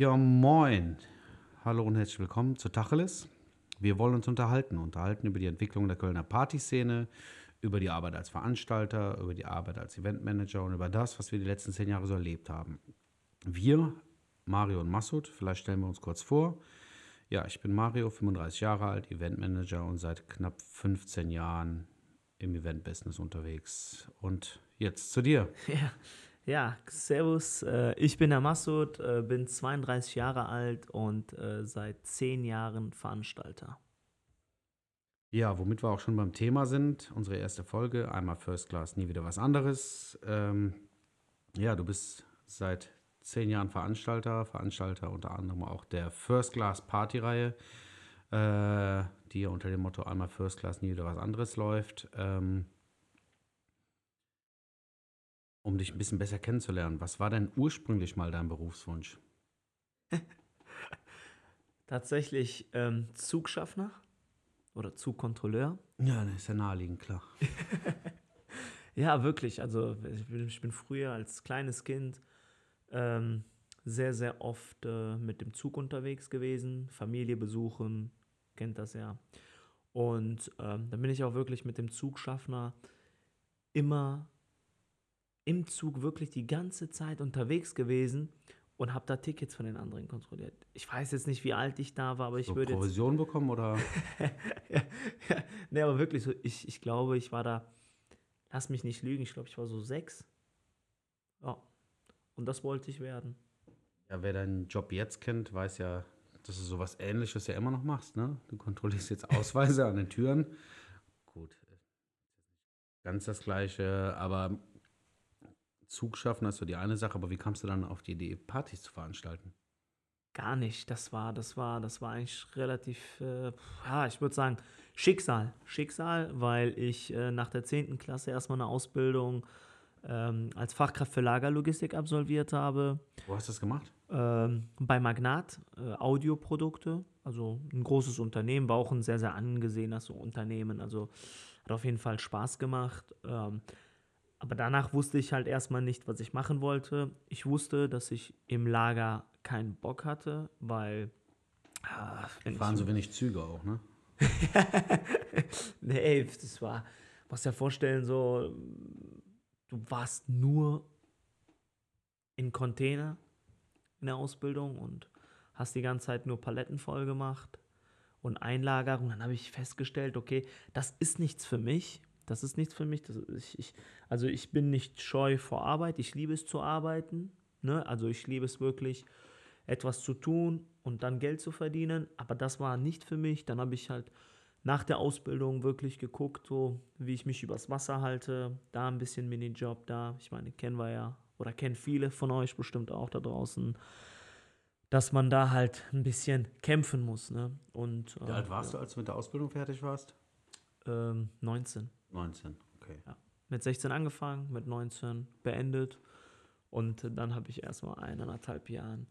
Ja, moin. Hallo und herzlich willkommen zu Tacheles. Wir wollen uns unterhalten, unterhalten über die Entwicklung der Kölner Partyszene, über die Arbeit als Veranstalter, über die Arbeit als Eventmanager und über das, was wir die letzten zehn Jahre so erlebt haben. Wir, Mario und Massoud, vielleicht stellen wir uns kurz vor. Ja, ich bin Mario, 35 Jahre alt, Eventmanager und seit knapp 15 Jahren im Eventbusiness unterwegs. Und jetzt zu dir. Ja, ja, servus. Äh, ich bin der Massoud, äh, bin 32 Jahre alt und äh, seit 10 Jahren Veranstalter. Ja, womit wir auch schon beim Thema sind, unsere erste Folge, einmal First Class, nie wieder was anderes. Ähm, ja, du bist seit zehn Jahren Veranstalter, Veranstalter unter anderem auch der First Class Party-Reihe, äh, die ja unter dem Motto einmal First Class, nie wieder was anderes läuft. Ähm, um dich ein bisschen besser kennenzulernen, was war denn ursprünglich mal dein Berufswunsch? Tatsächlich ähm, Zugschaffner oder Zugkontrolleur. Ja, das ist ja naheliegend, klar. ja, wirklich. Also ich bin, ich bin, früher als kleines Kind ähm, sehr, sehr oft äh, mit dem Zug unterwegs gewesen, Familie besuchen, kennt das ja. Und ähm, dann bin ich auch wirklich mit dem Zugschaffner immer im Zug wirklich die ganze Zeit unterwegs gewesen und habe da Tickets von den anderen kontrolliert. Ich weiß jetzt nicht, wie alt ich da war, aber ich so würde Provision jetzt, bekommen oder? ja, ja, nee, aber wirklich so, ich, ich glaube, ich war da, lass mich nicht lügen, ich glaube, ich war so sechs. Ja, und das wollte ich werden. Ja, wer deinen Job jetzt kennt, weiß ja, dass du sowas ähnliches ja immer noch machst, ne? Du kontrollierst jetzt Ausweise an den Türen. Gut, ganz das Gleiche, aber Zug schaffen, das ist so die eine Sache, aber wie kamst du dann auf die Idee, Partys zu veranstalten? Gar nicht. Das war, das war, das war eigentlich relativ, äh, ja, ich würde sagen, Schicksal. Schicksal, weil ich äh, nach der 10. Klasse erstmal eine Ausbildung ähm, als Fachkraft für Lagerlogistik absolviert habe. Wo hast du das gemacht? Ähm, bei Magnat, äh, Audioprodukte, also ein großes Unternehmen, war auch ein sehr, sehr angesehenes Unternehmen. Also hat auf jeden Fall Spaß gemacht. Ähm, aber danach wusste ich halt erstmal nicht, was ich machen wollte. Ich wusste, dass ich im Lager keinen Bock hatte, weil. Ah, Fahren so wenig Züge auch, ne? nee, das war. Musst dir vorstellen, so. Du warst nur in Container in der Ausbildung und hast die ganze Zeit nur Paletten voll gemacht und Einlagerung. Dann habe ich festgestellt, okay, das ist nichts für mich. Das ist nichts für mich. Das, ich, ich, also ich bin nicht scheu vor Arbeit. Ich liebe es zu arbeiten. Ne? Also ich liebe es wirklich, etwas zu tun und dann Geld zu verdienen. Aber das war nicht für mich. Dann habe ich halt nach der Ausbildung wirklich geguckt, so wie ich mich übers Wasser halte. Da ein bisschen Minijob, da. Ich meine, kennen wir ja oder kennen viele von euch bestimmt auch da draußen dass man da halt ein bisschen kämpfen muss. Ne? Und, Wie alt warst ja. du, als du mit der Ausbildung fertig warst? Ähm, 19. 19, okay. Ja. Mit 16 angefangen, mit 19 beendet. Und dann habe ich erstmal eineinhalb Jahren,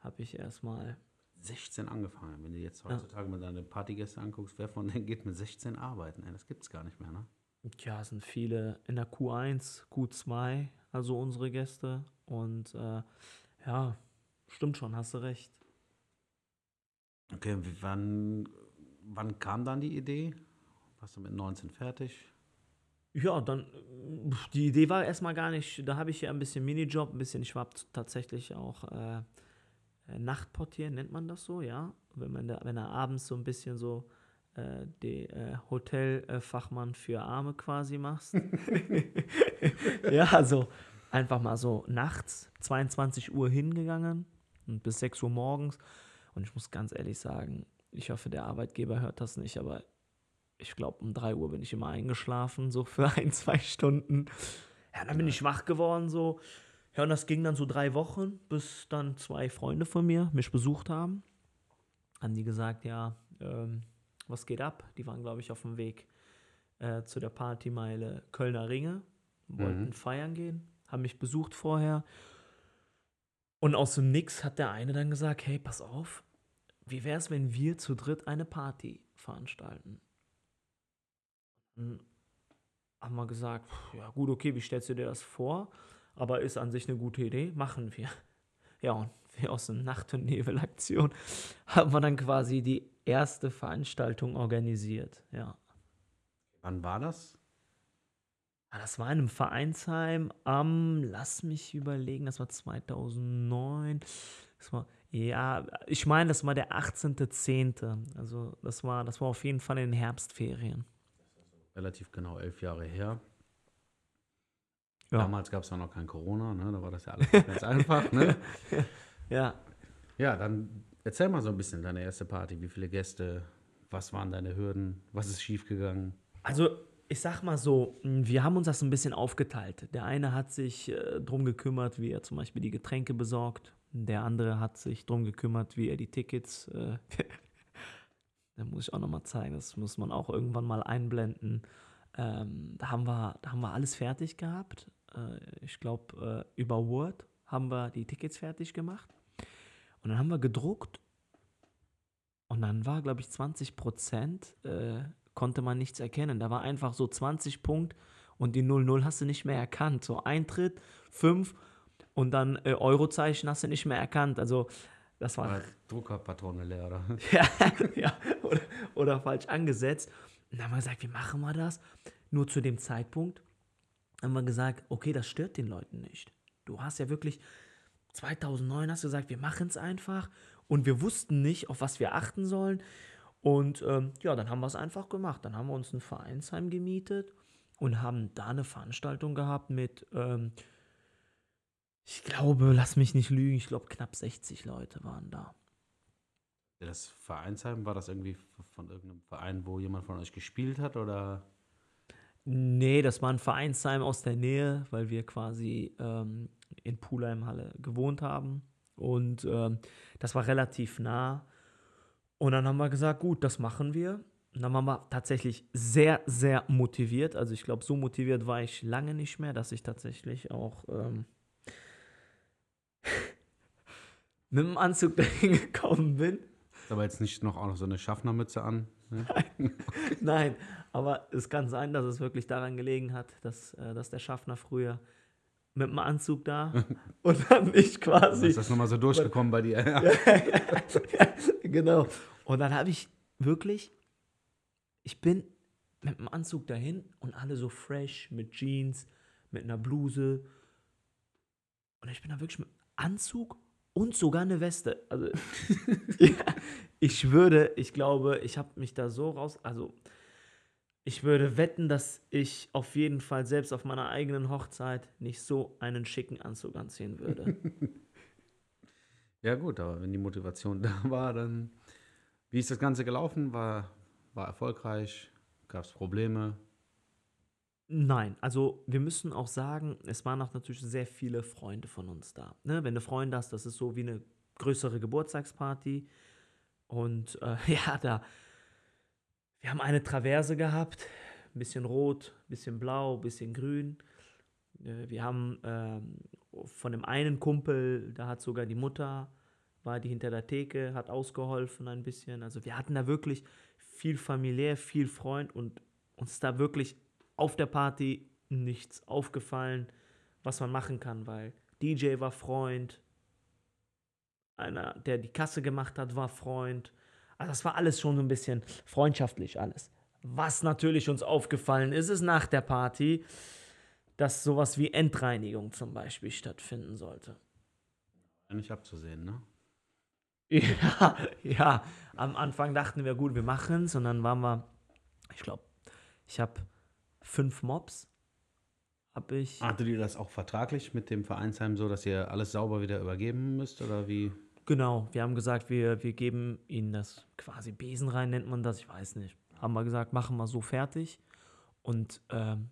habe ich erstmal 16 angefangen. Wenn du jetzt heutzutage ja. mal deine Partygäste anguckst, wer von denen geht mit 16 arbeiten? Ey, das gibt es gar nicht mehr, ne? Ja, es sind viele in der Q1, Q2, also unsere Gäste. Und äh, ja, stimmt schon, hast du recht. Okay, wann, wann kam dann die Idee? Warst du mit 19 fertig? Ja, dann, die Idee war erstmal gar nicht, da habe ich ja ein bisschen Minijob, ein bisschen, ich war tatsächlich auch äh, äh, Nachtportier, nennt man das so, ja? Wenn man da, wenn er abends so ein bisschen so äh, die äh, Hotelfachmann für Arme quasi machst. ja, also einfach mal so nachts, 22 Uhr hingegangen und bis 6 Uhr morgens. Und ich muss ganz ehrlich sagen, ich hoffe, der Arbeitgeber hört das nicht, aber ich glaube, um 3 Uhr bin ich immer eingeschlafen, so für ein, zwei Stunden. Ja, dann bin ich wach geworden, so. Ja, und das ging dann so drei Wochen, bis dann zwei Freunde von mir mich besucht haben. Haben die gesagt, ja, ähm, was geht ab? Die waren, glaube ich, auf dem Weg äh, zu der Partymeile Kölner Ringe, wollten mhm. feiern gehen, haben mich besucht vorher. Und aus dem Nix hat der eine dann gesagt, hey, pass auf, wie wäre es, wenn wir zu dritt eine Party veranstalten? Haben wir gesagt, ja gut, okay, wie stellst du dir das vor? Aber ist an sich eine gute Idee, machen wir. Ja, und wir aus der Nacht- und Nebelaktion, haben wir dann quasi die erste Veranstaltung organisiert. Ja. Wann war das? Ah, Das war in einem Vereinsheim am, lass mich überlegen, das war 2009. Das war, ja, ich meine, das war der 18.10. Also das war, das war auf jeden Fall in den Herbstferien. Relativ genau elf Jahre her. Ja. Damals gab es ja noch kein Corona, ne? da war das ja alles ganz einfach. Ne? Ja, Ja, dann erzähl mal so ein bisschen deine erste Party. Wie viele Gäste? Was waren deine Hürden? Was ist schiefgegangen? Also, ich sag mal so, mh, wir haben uns das ein bisschen aufgeteilt. Der eine hat sich äh, drum gekümmert, wie er zum Beispiel die Getränke besorgt. Der andere hat sich drum gekümmert, wie er die Tickets. Äh, da muss ich auch nochmal zeigen, das muss man auch irgendwann mal einblenden. Ähm, da, haben wir, da haben wir alles fertig gehabt. Äh, ich glaube, äh, über Word haben wir die Tickets fertig gemacht. Und dann haben wir gedruckt. Und dann war, glaube ich, 20 Prozent äh, konnte man nichts erkennen. Da war einfach so 20 Punkt und die 00 hast du nicht mehr erkannt. So Eintritt, 5 und dann äh, Eurozeichen hast du nicht mehr erkannt. Also das war War Druckerpatrone leer, oder? ja, ja oder, oder falsch angesetzt. Und dann haben wir gesagt, wie machen wir das? Nur zu dem Zeitpunkt haben wir gesagt, okay, das stört den Leuten nicht. Du hast ja wirklich 2009 hast du gesagt, wir machen es einfach und wir wussten nicht, auf was wir achten sollen. Und ähm, ja, dann haben wir es einfach gemacht. Dann haben wir uns ein Vereinsheim gemietet und haben da eine Veranstaltung gehabt mit, ähm, ich glaube, lass mich nicht lügen, ich glaube knapp 60 Leute waren da. Das Vereinsheim, war das irgendwie von irgendeinem Verein, wo jemand von euch gespielt hat? Oder Nee, das war ein Vereinsheim aus der Nähe, weil wir quasi ähm, in Pulheim-Halle gewohnt haben. Und ähm, das war relativ nah. Und dann haben wir gesagt, gut, das machen wir. Und dann waren wir tatsächlich sehr, sehr motiviert. Also ich glaube, so motiviert war ich lange nicht mehr, dass ich tatsächlich auch ähm, mit dem Anzug dahin gekommen bin. Aber jetzt nicht noch auch noch so eine Schaffnermütze an? Ne? Nein, aber es kann sein, dass es wirklich daran gelegen hat, dass, äh, dass der Schaffner früher mit dem Anzug da und dann ich quasi. Ist das nochmal so durchgekommen bei dir? Ja. ja, genau. Und dann habe ich wirklich, ich bin mit dem Anzug dahin und alle so fresh mit Jeans, mit einer Bluse. Und ich bin da wirklich mit Anzug und sogar eine Weste. Also, ja, ich würde, ich glaube, ich habe mich da so raus, also ich würde wetten, dass ich auf jeden Fall selbst auf meiner eigenen Hochzeit nicht so einen schicken Anzug anziehen würde. ja, gut, aber wenn die Motivation da war, dann. Wie ist das Ganze gelaufen? War, war erfolgreich? Gab es Probleme? Nein, also wir müssen auch sagen, es waren auch natürlich sehr viele Freunde von uns da. Ne? Wenn du Freunde hast, das ist so wie eine größere Geburtstagsparty. Und äh, ja, da, wir haben eine Traverse gehabt, ein bisschen rot, ein bisschen blau, ein bisschen grün. Äh, wir haben ähm, von dem einen Kumpel, da hat sogar die Mutter, war die hinter der Theke, hat ausgeholfen ein bisschen. Also wir hatten da wirklich viel familiär, viel Freund und uns da wirklich auf der Party nichts aufgefallen, was man machen kann, weil DJ war Freund, einer, der die Kasse gemacht hat, war Freund. Also das war alles schon so ein bisschen freundschaftlich alles. Was natürlich uns aufgefallen ist, ist nach der Party, dass sowas wie Endreinigung zum Beispiel stattfinden sollte. Nicht abzusehen, ne? Ja, ja. Am Anfang dachten wir, gut, wir machen es und dann waren wir, ich glaube, ich habe fünf Mobs. Habe ich. Hattet ihr das auch vertraglich mit dem Vereinsheim so, dass ihr alles sauber wieder übergeben müsst? Oder wie? Genau, wir haben gesagt, wir, wir geben ihnen das quasi Besen rein, nennt man das, ich weiß nicht. Haben wir gesagt, machen wir so fertig. Und ähm,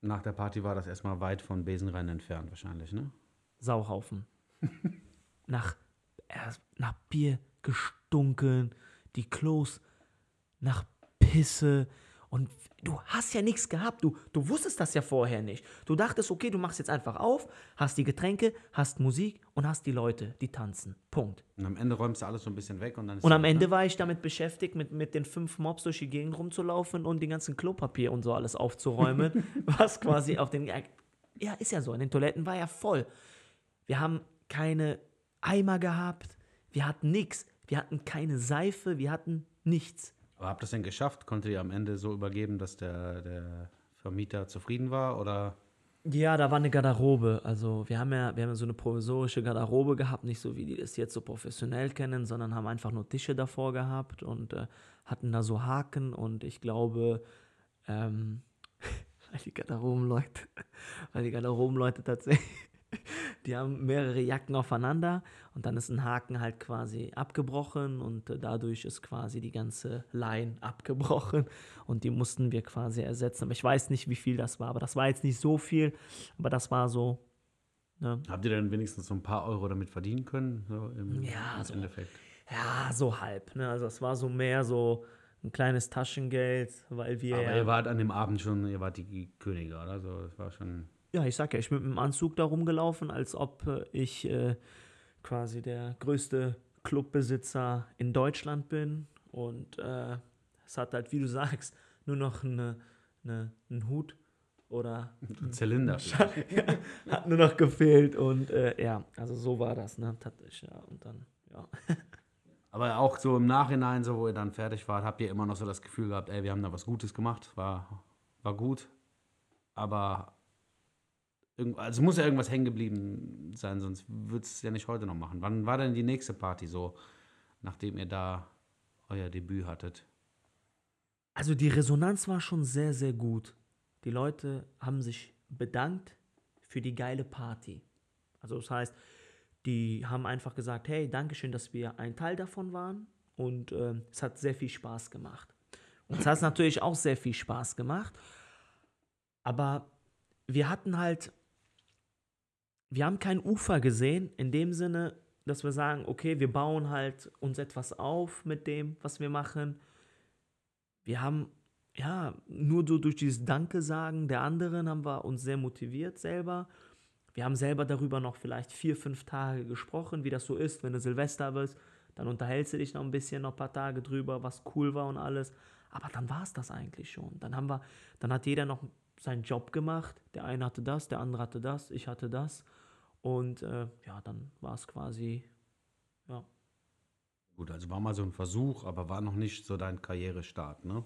Nach der Party war das erstmal weit von Besenrein entfernt, wahrscheinlich, ne? Sauhaufen. nach, äh, nach Bier gestunken, die Klos nach Pisse. Und du hast ja nichts gehabt. Du, du wusstest das ja vorher nicht. Du dachtest, okay, du machst jetzt einfach auf, hast die Getränke, hast Musik und hast die Leute, die tanzen. Punkt. Und am Ende räumst du alles so ein bisschen weg und dann ist Und am Ende war ich damit beschäftigt, mit, mit den fünf Mobs durch die Gegend rumzulaufen und den ganzen Klopapier und so alles aufzuräumen, was quasi auf den. Ja, ist ja so. In den Toiletten war ja voll. Wir haben keine Eimer gehabt. Wir hatten nichts. Wir hatten keine Seife, wir hatten nichts. Aber habt ihr es denn geschafft? Konntet ihr am Ende so übergeben, dass der, der Vermieter zufrieden war? Oder? Ja, da war eine Garderobe. Also wir haben ja, wir haben ja so eine provisorische Garderobe gehabt, nicht so wie die das jetzt so professionell kennen, sondern haben einfach nur Tische davor gehabt und äh, hatten da so Haken und ich glaube, ähm, weil die Garderobenleute, weil die Garderobenleute tatsächlich, die haben mehrere Jacken aufeinander und dann ist ein Haken halt quasi abgebrochen und äh, dadurch ist quasi die ganze Line abgebrochen und die mussten wir quasi ersetzen. Aber ich weiß nicht, wie viel das war, aber das war jetzt nicht so viel, aber das war so. Ne? Habt ihr denn wenigstens so ein paar Euro damit verdienen können? So im, Ja, im so. Endeffekt. Ja, so halb. Ne? Also es war so mehr so ein kleines Taschengeld, weil wir Aber ja, ihr wart an dem Abend schon, ihr wart die Könige, oder? So, das war schon. Ja, ich sag ja, ich bin mit dem Anzug da rumgelaufen, als ob äh, ich äh, quasi der größte Clubbesitzer in Deutschland bin. Und äh, es hat halt, wie du sagst, nur noch eine, eine, einen Hut oder Ein Zylinder. hat nur noch gefehlt. Und äh, ja, also so war das, ne? Tatsächlich, ja. Und dann, ja. Aber auch so im Nachhinein, so wo ihr dann fertig wart, habt ihr immer noch so das Gefühl gehabt, ey, wir haben da was Gutes gemacht, war, war gut. Aber also muss ja irgendwas hängen geblieben sein, sonst würdest du es ja nicht heute noch machen. Wann war denn die nächste Party so, nachdem ihr da euer Debüt hattet? Also die Resonanz war schon sehr, sehr gut. Die Leute haben sich bedankt für die geile Party. Also das heißt, die haben einfach gesagt, hey, Dankeschön, dass wir ein Teil davon waren und ähm, es hat sehr viel Spaß gemacht. Und es hat natürlich auch sehr viel Spaß gemacht, aber wir hatten halt, wir haben kein Ufer gesehen in dem Sinne, dass wir sagen, okay, wir bauen halt uns etwas auf mit dem, was wir machen wir haben ja nur so durch dieses Danke sagen der anderen haben wir uns sehr motiviert selber. Wir haben selber darüber noch vielleicht vier, fünf Tage gesprochen, wie das so ist, wenn du Silvester bist. Dann unterhältst du dich noch ein bisschen, noch ein paar Tage drüber, was cool war und alles. Aber dann war es das eigentlich schon. Dann haben wir, dann hat jeder noch seinen Job gemacht. Der eine hatte das, der andere hatte das, ich hatte das. Und äh, ja, dann war es quasi, ja, Gut, also war mal so ein Versuch, aber war noch nicht so dein Karrierestart, ne?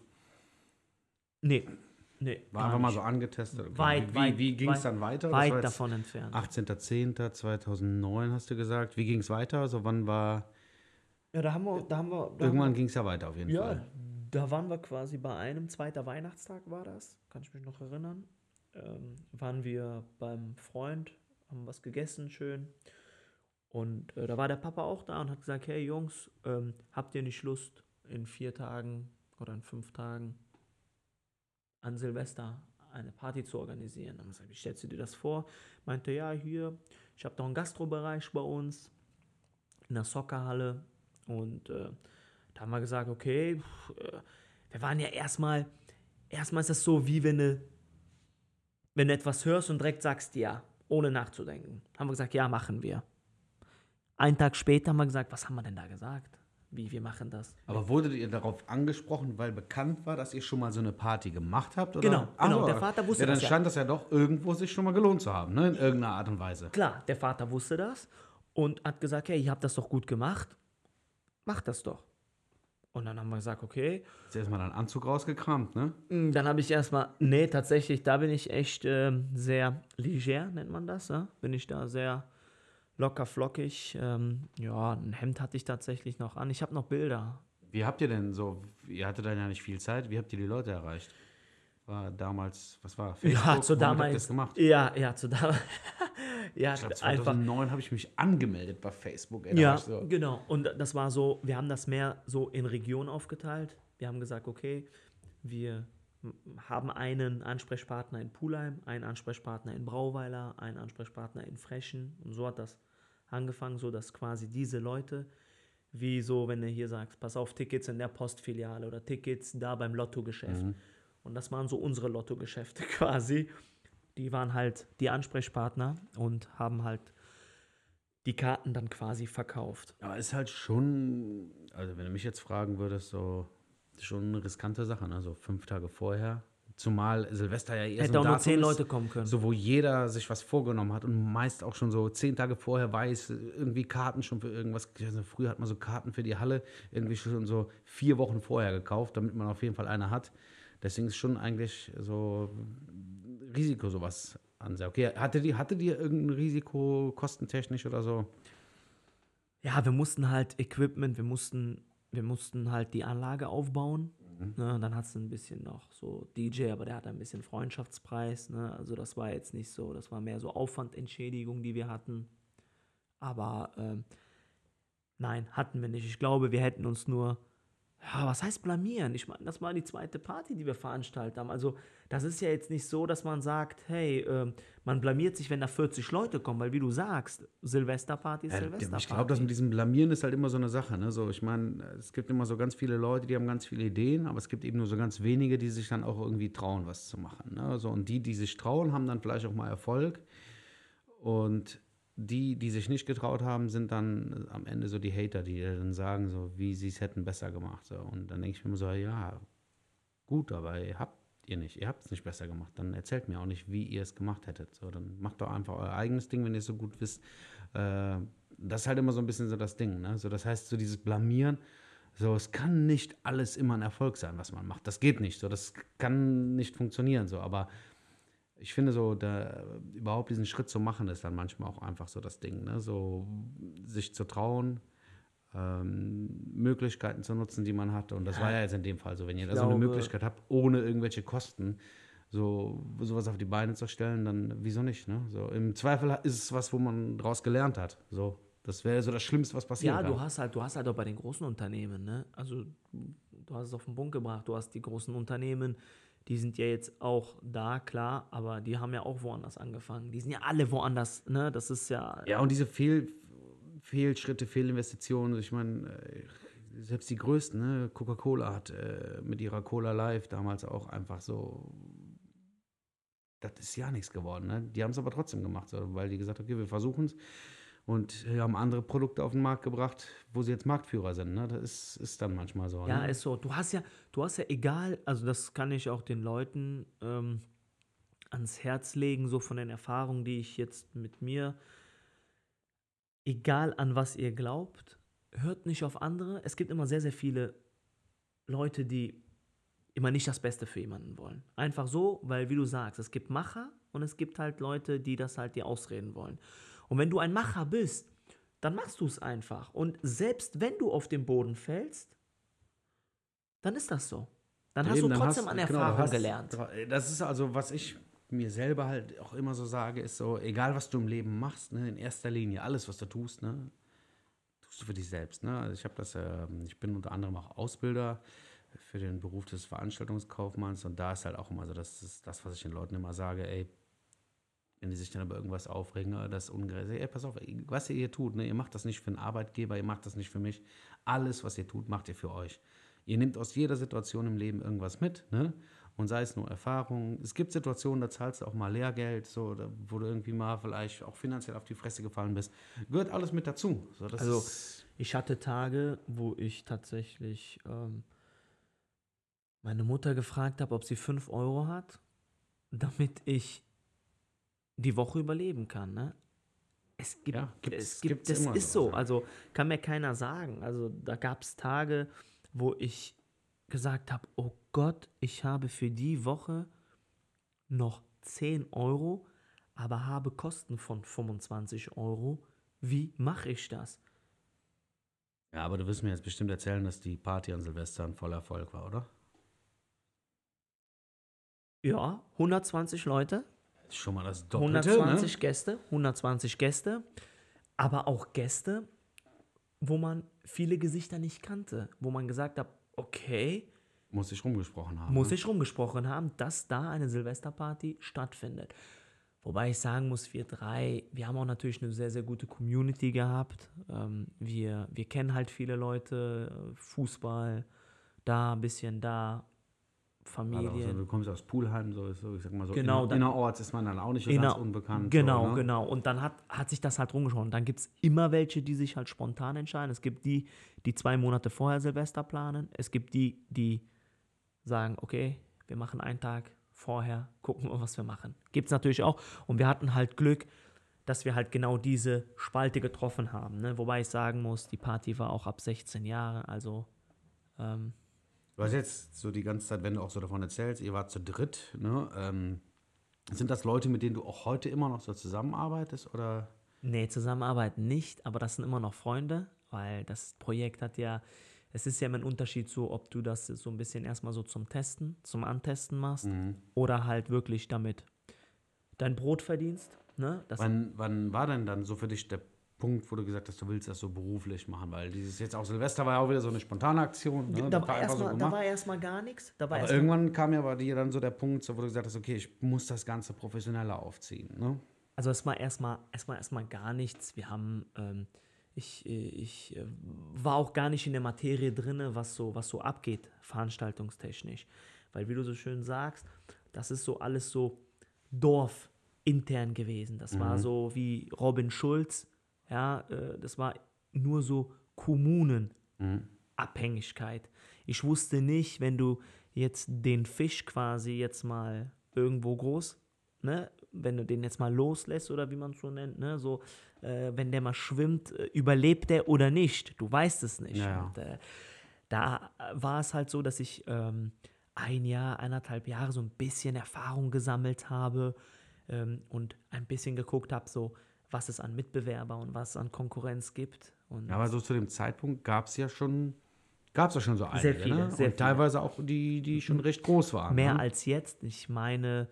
nee, nee. War einfach mal so angetestet. Weit, wie weit, wie ging es dann weiter? Weit davon entfernt. 18.10.2009 hast du gesagt. Wie ging es weiter? Also wann war, Ja, da haben wir, da haben wir, da irgendwann ging es ja weiter auf jeden ja, Fall. da waren wir quasi bei einem zweiter Weihnachtstag war das, kann ich mich noch erinnern. Ähm, waren wir beim Freund, haben was gegessen schön und äh, da war der Papa auch da und hat gesagt, hey Jungs, ähm, habt ihr nicht Lust in vier Tagen oder in fünf Tagen an Silvester eine Party zu organisieren? Wir gesagt, wie stellst du dir das vor? Meinte, ja, hier, ich habe doch einen Gastrobereich bei uns in der Soccerhalle und äh, da haben wir gesagt, okay, pff, äh, wir waren ja erstmal, erstmal ist das so, wie wenn du, wenn du etwas hörst und direkt sagst ja, ohne nachzudenken. Haben wir gesagt, ja, machen wir. Einen Tag später haben wir gesagt, was haben wir denn da gesagt? Wie, wir machen das. Aber wurdet ihr darauf angesprochen, weil bekannt war, dass ihr schon mal so eine Party gemacht habt? Oder? Genau, Ach genau, so, der Vater wusste ja, dann das ja. stand das ja doch irgendwo sich schon mal gelohnt zu haben, ne? In irgendeiner Art und Weise. Klar, der Vater wusste das und hat gesagt, hey, ihr habt das doch gut gemacht, macht das doch. Und dann haben wir gesagt, okay, Jetzt erstmal deinen Anzug rausgekramt, ne? Mm, Dann habe ich erstmal, nee, tatsächlich, da bin ich echt ähm, sehr leger, nennt man das. Ja? Bin ich da sehr locker flockig. Ähm, ja, ein Hemd hatte ich tatsächlich noch an. Ich habe noch Bilder. Wie habt ihr denn so, ihr hattet dann ja nicht viel Zeit, wie habt ihr die Leute erreicht? War damals, was war? ja, zu damals. das gemacht? Ja, ja, zu damals. ja, Ich glaube, einfach. 2009 habe ich mich angemeldet bei Facebook. Ey, Ja, so, genau. Und das war so, wir haben das mehr so in Regionen aufgeteilt. Wir haben gesagt, okay, wir haben einen Ansprechpartner in Pulheim, einen Ansprechpartner in Brauweiler, einen Ansprechpartner in Frechen. Und so hat das angefangen, so dass quasi diese Leute, wie so, wenn du hier sagst, pass auf, Tickets in der Postfiliale oder Tickets da beim Lottogeschäft. Und das waren so unsere Lottogeschäfte quasi. Die waren halt die Ansprechpartner und haben halt die Karten dann quasi verkauft. Aber ist halt schon, also wenn du mich jetzt fragen würdest, so schon eine riskante Sache, ne? So fünf Tage vorher, Zumal Silvester ja eher Hätte so auch nur Datum zehn ist, Leute kommen können. So, wo jeder sich was vorgenommen hat und meist auch schon so zehn Tage vorher weiß, irgendwie Karten schon für irgendwas. Also früher hat man so Karten für die Halle irgendwie schon so vier Wochen vorher gekauft, damit man auf jeden Fall eine hat. Deswegen ist schon eigentlich so Risiko sowas an sich. Okay, hatte die, hatte die irgendein Risiko kostentechnisch oder so? Ja, wir mussten halt Equipment, wir mussten, wir mussten halt die Anlage aufbauen. Ne, und dann hast du ein bisschen noch so DJ, aber der hat ein bisschen Freundschaftspreis. Ne? Also das war jetzt nicht so, das war mehr so Aufwandentschädigung, die wir hatten. Aber ähm, nein, hatten wir nicht. Ich glaube, wir hätten uns nur, ja, was heißt blamieren? Ich meine, das war die zweite Party, die wir veranstaltet haben. Also das ist ja jetzt nicht so, dass man sagt, hey, ähm, man blamiert sich, wenn da 40 Leute kommen, weil wie du sagst, Silvesterparty ist Ja, Silvesterparty. ich glaube, das mit diesem Blamieren ist halt immer so eine Sache. Ne? So, ich meine, es gibt immer so ganz viele Leute, die haben ganz viele Ideen, aber es gibt eben nur so ganz wenige, die sich dann auch irgendwie trauen, was zu machen. Ne? So, und die, die sich trauen, haben dann vielleicht auch mal Erfolg. Und die, die sich nicht getraut haben, sind dann am Ende so die Hater, die dann sagen, so, wie sie es hätten besser gemacht. So. Und dann denke ich mir immer so, ja, gut, aber ihr habt ihr nicht, ihr habt es nicht besser gemacht. Dann erzählt mir auch nicht, wie ihr es gemacht hättet. So, dann macht doch einfach euer eigenes Ding, wenn ihr es so gut wisst. Äh, das ist halt immer so ein bisschen so das Ding. Ne? So, das heißt, so dieses Blamieren, so, es kann nicht alles immer ein Erfolg sein, was man macht. Das geht nicht. So, das kann nicht funktionieren. So, aber ich finde so, da, überhaupt diesen Schritt zu machen, ist dann manchmal auch einfach so das Ding. Ne? So, sich zu trauen, ähm, Möglichkeiten zu nutzen, die man hat. Und das war ja jetzt in dem Fall so, wenn ihr da so eine Möglichkeit habt, ohne irgendwelche Kosten, so sowas auf die Beine zu stellen, dann wieso nicht? Ne? So, Im Zweifel ist es was, wo man daraus gelernt hat. So, das wäre so das Schlimmste, was passieren Ja, kann. du hast halt, du hast halt auch bei den großen Unternehmen, ne? Also du hast es auf den Punkt gebracht, du hast die großen Unternehmen, die sind ja jetzt auch da, klar, aber die haben ja auch woanders angefangen. Die sind ja alle woanders, ne? Das ist ja. Ja, und diese Fehl, Fehlschritte, Fehlinvestitionen, ich meine, äh, selbst die größten, ne? Coca-Cola hat äh, mit ihrer Cola Live damals auch einfach so, das ist ja nichts geworden. Ne? Die haben es aber trotzdem gemacht, weil die gesagt haben, okay, wir versuchen es und äh, haben andere Produkte auf den Markt gebracht, wo sie jetzt Marktführer sind. Ne? Das ist, ist dann manchmal so. Ja, ne? ist so. Du hast ja, du hast ja egal, also das kann ich auch den Leuten ähm, ans Herz legen, so von den Erfahrungen, die ich jetzt mit mir, egal an was ihr glaubt, hört nicht auf andere. Es gibt immer sehr, sehr viele Leute, die immer nicht das Beste für jemanden wollen. Einfach so, weil, wie du sagst, es gibt Macher und es gibt halt Leute, die das halt dir ausreden wollen. Und wenn du ein Macher bist, dann machst du es einfach. Und selbst wenn du auf den Boden fällst, dann ist das so. Dann hast Eben, du dann trotzdem an genau, du Erfahrung hast- gelernt. Das ist also, was ich mir selber halt auch immer so sage, ist so, egal was du im Leben machst, ne, in erster Linie, alles, was du tust, ne, tust du für dich selbst. Ne? Also ich habe das, ähm, ich bin unter anderem auch Ausbilder für den Beruf des Veranstaltungskaufmanns und da ist halt auch immer so, das ist das, was ich den Leuten immer sage, ey, wenn die sich dann über irgendwas aufregen, äh, das ist ungerecht. Ey, pass auf, was ihr hier tut, ne, ihr macht das nicht für einen Arbeitgeber, ihr macht das nicht für mich. Alles, was ihr tut, macht ihr für euch. Ihr nehmt aus jeder Situation im Leben irgendwas mit, ne? Und sei es nur Erfahrung. Es gibt Situationen, da zahlst du auch mal Lehrgeld, so, da, wo du irgendwie mal vielleicht auch finanziell auf die Fresse gefallen bist. Gehört alles mit dazu. So, Also- Ich hatte Tage, wo ich tatsächlich ähm, meine Mutter gefragt habe, ob sie 5 Euro hat, damit ich die Woche überleben kann. Ne? Es gibt, Ja, es gibt, das ist so, so. Also kann mir keiner sagen. Also da gab es Tage, wo ich gesagt habe, oh Gott, ich habe für die Woche noch 10 Euro, aber habe Kosten von 25 Euro. Wie mache ich das? ja, aber du wirst mir jetzt bestimmt erzählen, dass die Party an Silvester ein voller Erfolg war, oder? Ja, 120 Leute, schon mal das Doppelte, 120 ne? Gäste, 120 Gäste, aber auch Gäste, wo man viele Gesichter nicht kannte, wo man gesagt hat, okay, Muss ich rumgesprochen haben. muss ich rumgesprochen haben, dass da eine Silvesterparty stattfindet. Wobei ich sagen muss, wir drei, wir haben auch natürlich eine sehr, sehr gute Community gehabt. Ähm, wir, wir kennen halt viele Leute, äh, Fußball, da, ein bisschen da, Gerade auch so, Familien. du kommst aus Poolheim, so, so ich sag mal so, Genau, inner, innerorts ist man dann auch nicht so Inner- ganz unbekannt. Genau, so, ne? genau. Und dann hat, hat sich das halt rumgeschaut. Dann gibt es immer welche, die sich halt spontan entscheiden. Es gibt die, die zwei Monate vorher Silvester planen. Es gibt die, die sagen, okay, wir machen einen Tag vorher, gucken wir, was wir machen. Gibt es natürlich auch. Und wir hatten halt Glück, dass wir halt genau diese Spalte getroffen haben. Ne? Wobei ich sagen muss, die Party war auch ab 16 Jahren, also ähm, Du hast jetzt so die ganze Zeit, wenn du auch so davon erzählst, ihr wart zu dritt, ne? Ähm, sind das Leute, mit denen du auch heute immer noch so zusammenarbeitest oder? Nee, zusammenarbeiten nicht, aber das sind immer noch Freunde, weil das Projekt hat ja, es ist ja immer ein Unterschied so, ob du das so ein bisschen erstmal so zum Testen, zum Antesten machst Mhm. oder halt wirklich damit dein Brot verdienst. Ne? Wann, wann war denn dann so für dich der Punkt, wo du gesagt hast, du willst das so beruflich machen? Weil dieses jetzt auch Silvester war ja auch wieder so eine spontane Aktion. Ne? da, war so erstmal, da war erstmal gar nichts. Aber erstmal, irgendwann kam ja bei dir dann so der Punkt, so, wo du gesagt hast, okay, ich muss das Ganze professioneller aufziehen. Ne? also es war erstmal erstmal erstmal gar nichts. Wir haben, ähm, ich, äh, ich äh, war auch gar nicht in der Materie drin, was so, was so abgeht, veranstaltungstechnisch. Weil wie du so schön sagst, das ist so alles so dorfintern gewesen. Das war so wie Robin Schulz, ja, äh, das war nur so Kommunenabhängigkeit. Ich wusste nicht, wenn du jetzt den Fisch quasi jetzt mal irgendwo groß, ne, wenn du den jetzt mal loslässt oder wie man es so nennt, ne, so, äh, wenn der mal schwimmt, äh, überlebt der oder nicht? Du weißt es nicht. Ja, ja. Und, äh, da war es halt so, dass ich ähm, ein Jahr, eineinhalb Jahre so ein bisschen Erfahrung gesammelt habe ähm, und ein bisschen geguckt habe, so was es an Mitbewerber und was es an Konkurrenz gibt. Und Ja, aber so zu dem Zeitpunkt gab es ja schon, gab es ja schon so einige, Sehr viele, ne? sehr Und viele. teilweise auch die, die schon recht groß waren. mehr ne? als jetzt. Ich meine,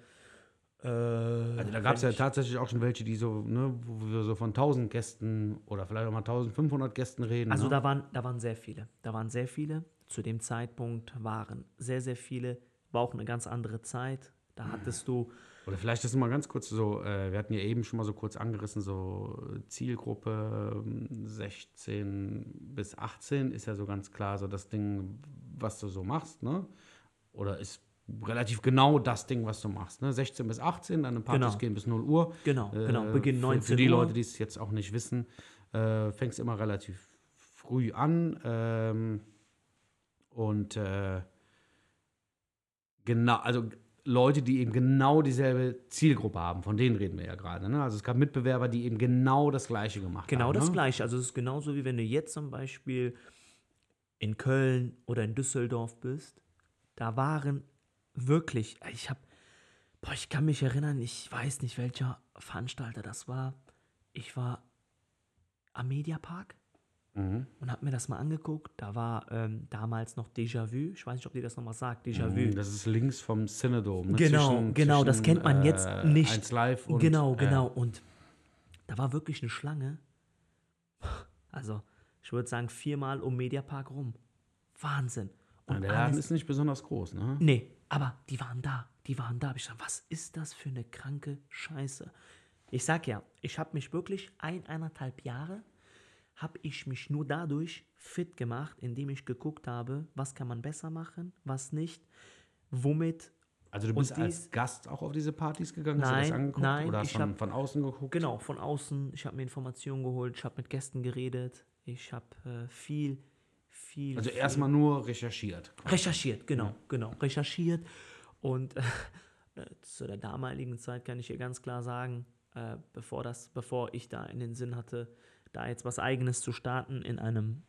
äh, Also da gab es ja tatsächlich auch schon welche, die so, ne, wo wir so von 1000 Gästen oder vielleicht auch mal 1500 Gästen reden. Also ne? da waren, da waren sehr viele. Da waren sehr viele. Zu dem Zeitpunkt waren sehr, sehr viele. War auch eine ganz andere Zeit. Da hattest du, Oder vielleicht ist es mal ganz kurz so, äh, wir hatten ja eben schon mal so kurz angerissen, so Zielgruppe ähm, 16 bis 18 ist ja so ganz klar so das Ding, was du so machst, ne? Oder ist relativ genau das Ding, was du machst, ne? 16 bis 18, deine Partys Genau. gehen bis 0 Uhr. genau, genau, Äh, Beginn für, 19 Für die Uhr. Leute, die es jetzt auch nicht wissen, äh, fängst immer relativ früh an. Ähm, und äh, genau, also Leute, die eben genau dieselbe Zielgruppe haben, von denen reden wir ja gerade. Ne? Also es gab Mitbewerber, die eben genau das Gleiche gemacht Genau haben. das ne? Gleiche. Also es ist genauso wie wenn du jetzt zum Beispiel in Köln oder in Düsseldorf bist. Da waren wirklich, ich habe, boah, ich kann mich erinnern, ich weiß nicht, welcher Veranstalter das war. Ich war am Mediapark Mhm. und habe mir das mal angeguckt. Da war ähm, damals noch Déjà-vu. Ich weiß nicht, ob dir das noch was sagt. Déjà-vu. Mhm, Das ist links vom Cinedome. Ne? Genau, Zwischen- genau, das zwischen, kennt man jetzt äh, nicht. 1 Live und, genau, äh, genau. Und da war wirklich eine Schlange. Also, ich würde sagen, viermal um Mediapark rum. Wahnsinn. ja, Und der Laden alles, ist nicht besonders groß. Ne? nee, aber die waren da. Die waren da. Ich dachte, was ist das für eine kranke Scheiße? Ich sag ja, ich habe mich wirklich ein, eineinhalb Jahre, habe ich mich nur dadurch fit gemacht, indem ich geguckt habe, was kann man besser machen, was nicht, womit Also du bist die- als Gast auch auf diese Partys gegangen, hast du Nein, das angeguckt nein, oder hast ich von, hab- von außen geguckt? Genau, von außen. Ich habe mir Informationen geholt, ich habe mit Gästen geredet, ich habe äh, viel, viel. Also viel erstmal nur recherchiert. recherchiert, genau, genau, recherchiert. Und äh, zu der damaligen Zeit kann ich hier ganz klar sagen, äh, bevor, das, bevor ich da in den Sinn hatte, da jetzt was Eigenes zu starten in einem,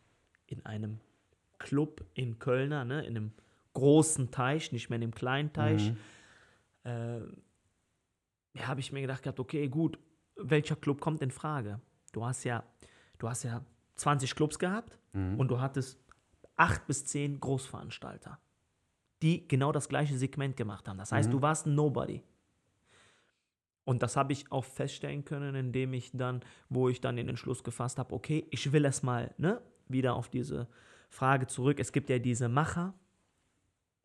in einem Club in Kölner, ne, in einem großen Teich, nicht mehr in dem kleinen Teich, äh, ja, habe ich mir gedacht gehabt, okay, gut, welcher Club kommt in Frage? Du hast ja, du hast ja 20 Clubs gehabt und du hattest acht bis zehn Großveranstalter, die genau das gleiche Segment gemacht haben. Das heißt, du warst ein Nobody. Und das habe ich auch feststellen können, indem ich dann, wo ich dann den Entschluss gefasst habe, okay, ich will es mal, ne, wieder auf diese Frage zurück. Es gibt ja diese Macher,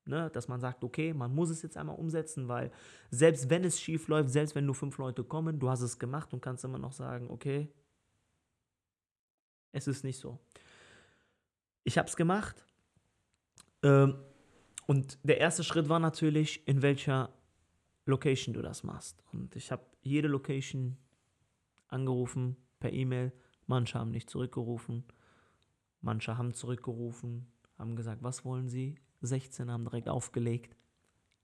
ne, dass man sagt, okay, man muss es jetzt einmal umsetzen, weil selbst wenn es schief läuft, selbst wenn nur fünf Leute kommen, du hast es gemacht und kannst immer noch sagen, okay, es ist nicht so. Ich habe es gemacht. Ähm, und der erste Schritt war natürlich, in welcher Location du das machst. Und ich habe jede Location angerufen per E-Mail. Manche haben nicht zurückgerufen. Manche haben zurückgerufen, haben gesagt, was wollen sie? 16 haben direkt aufgelegt.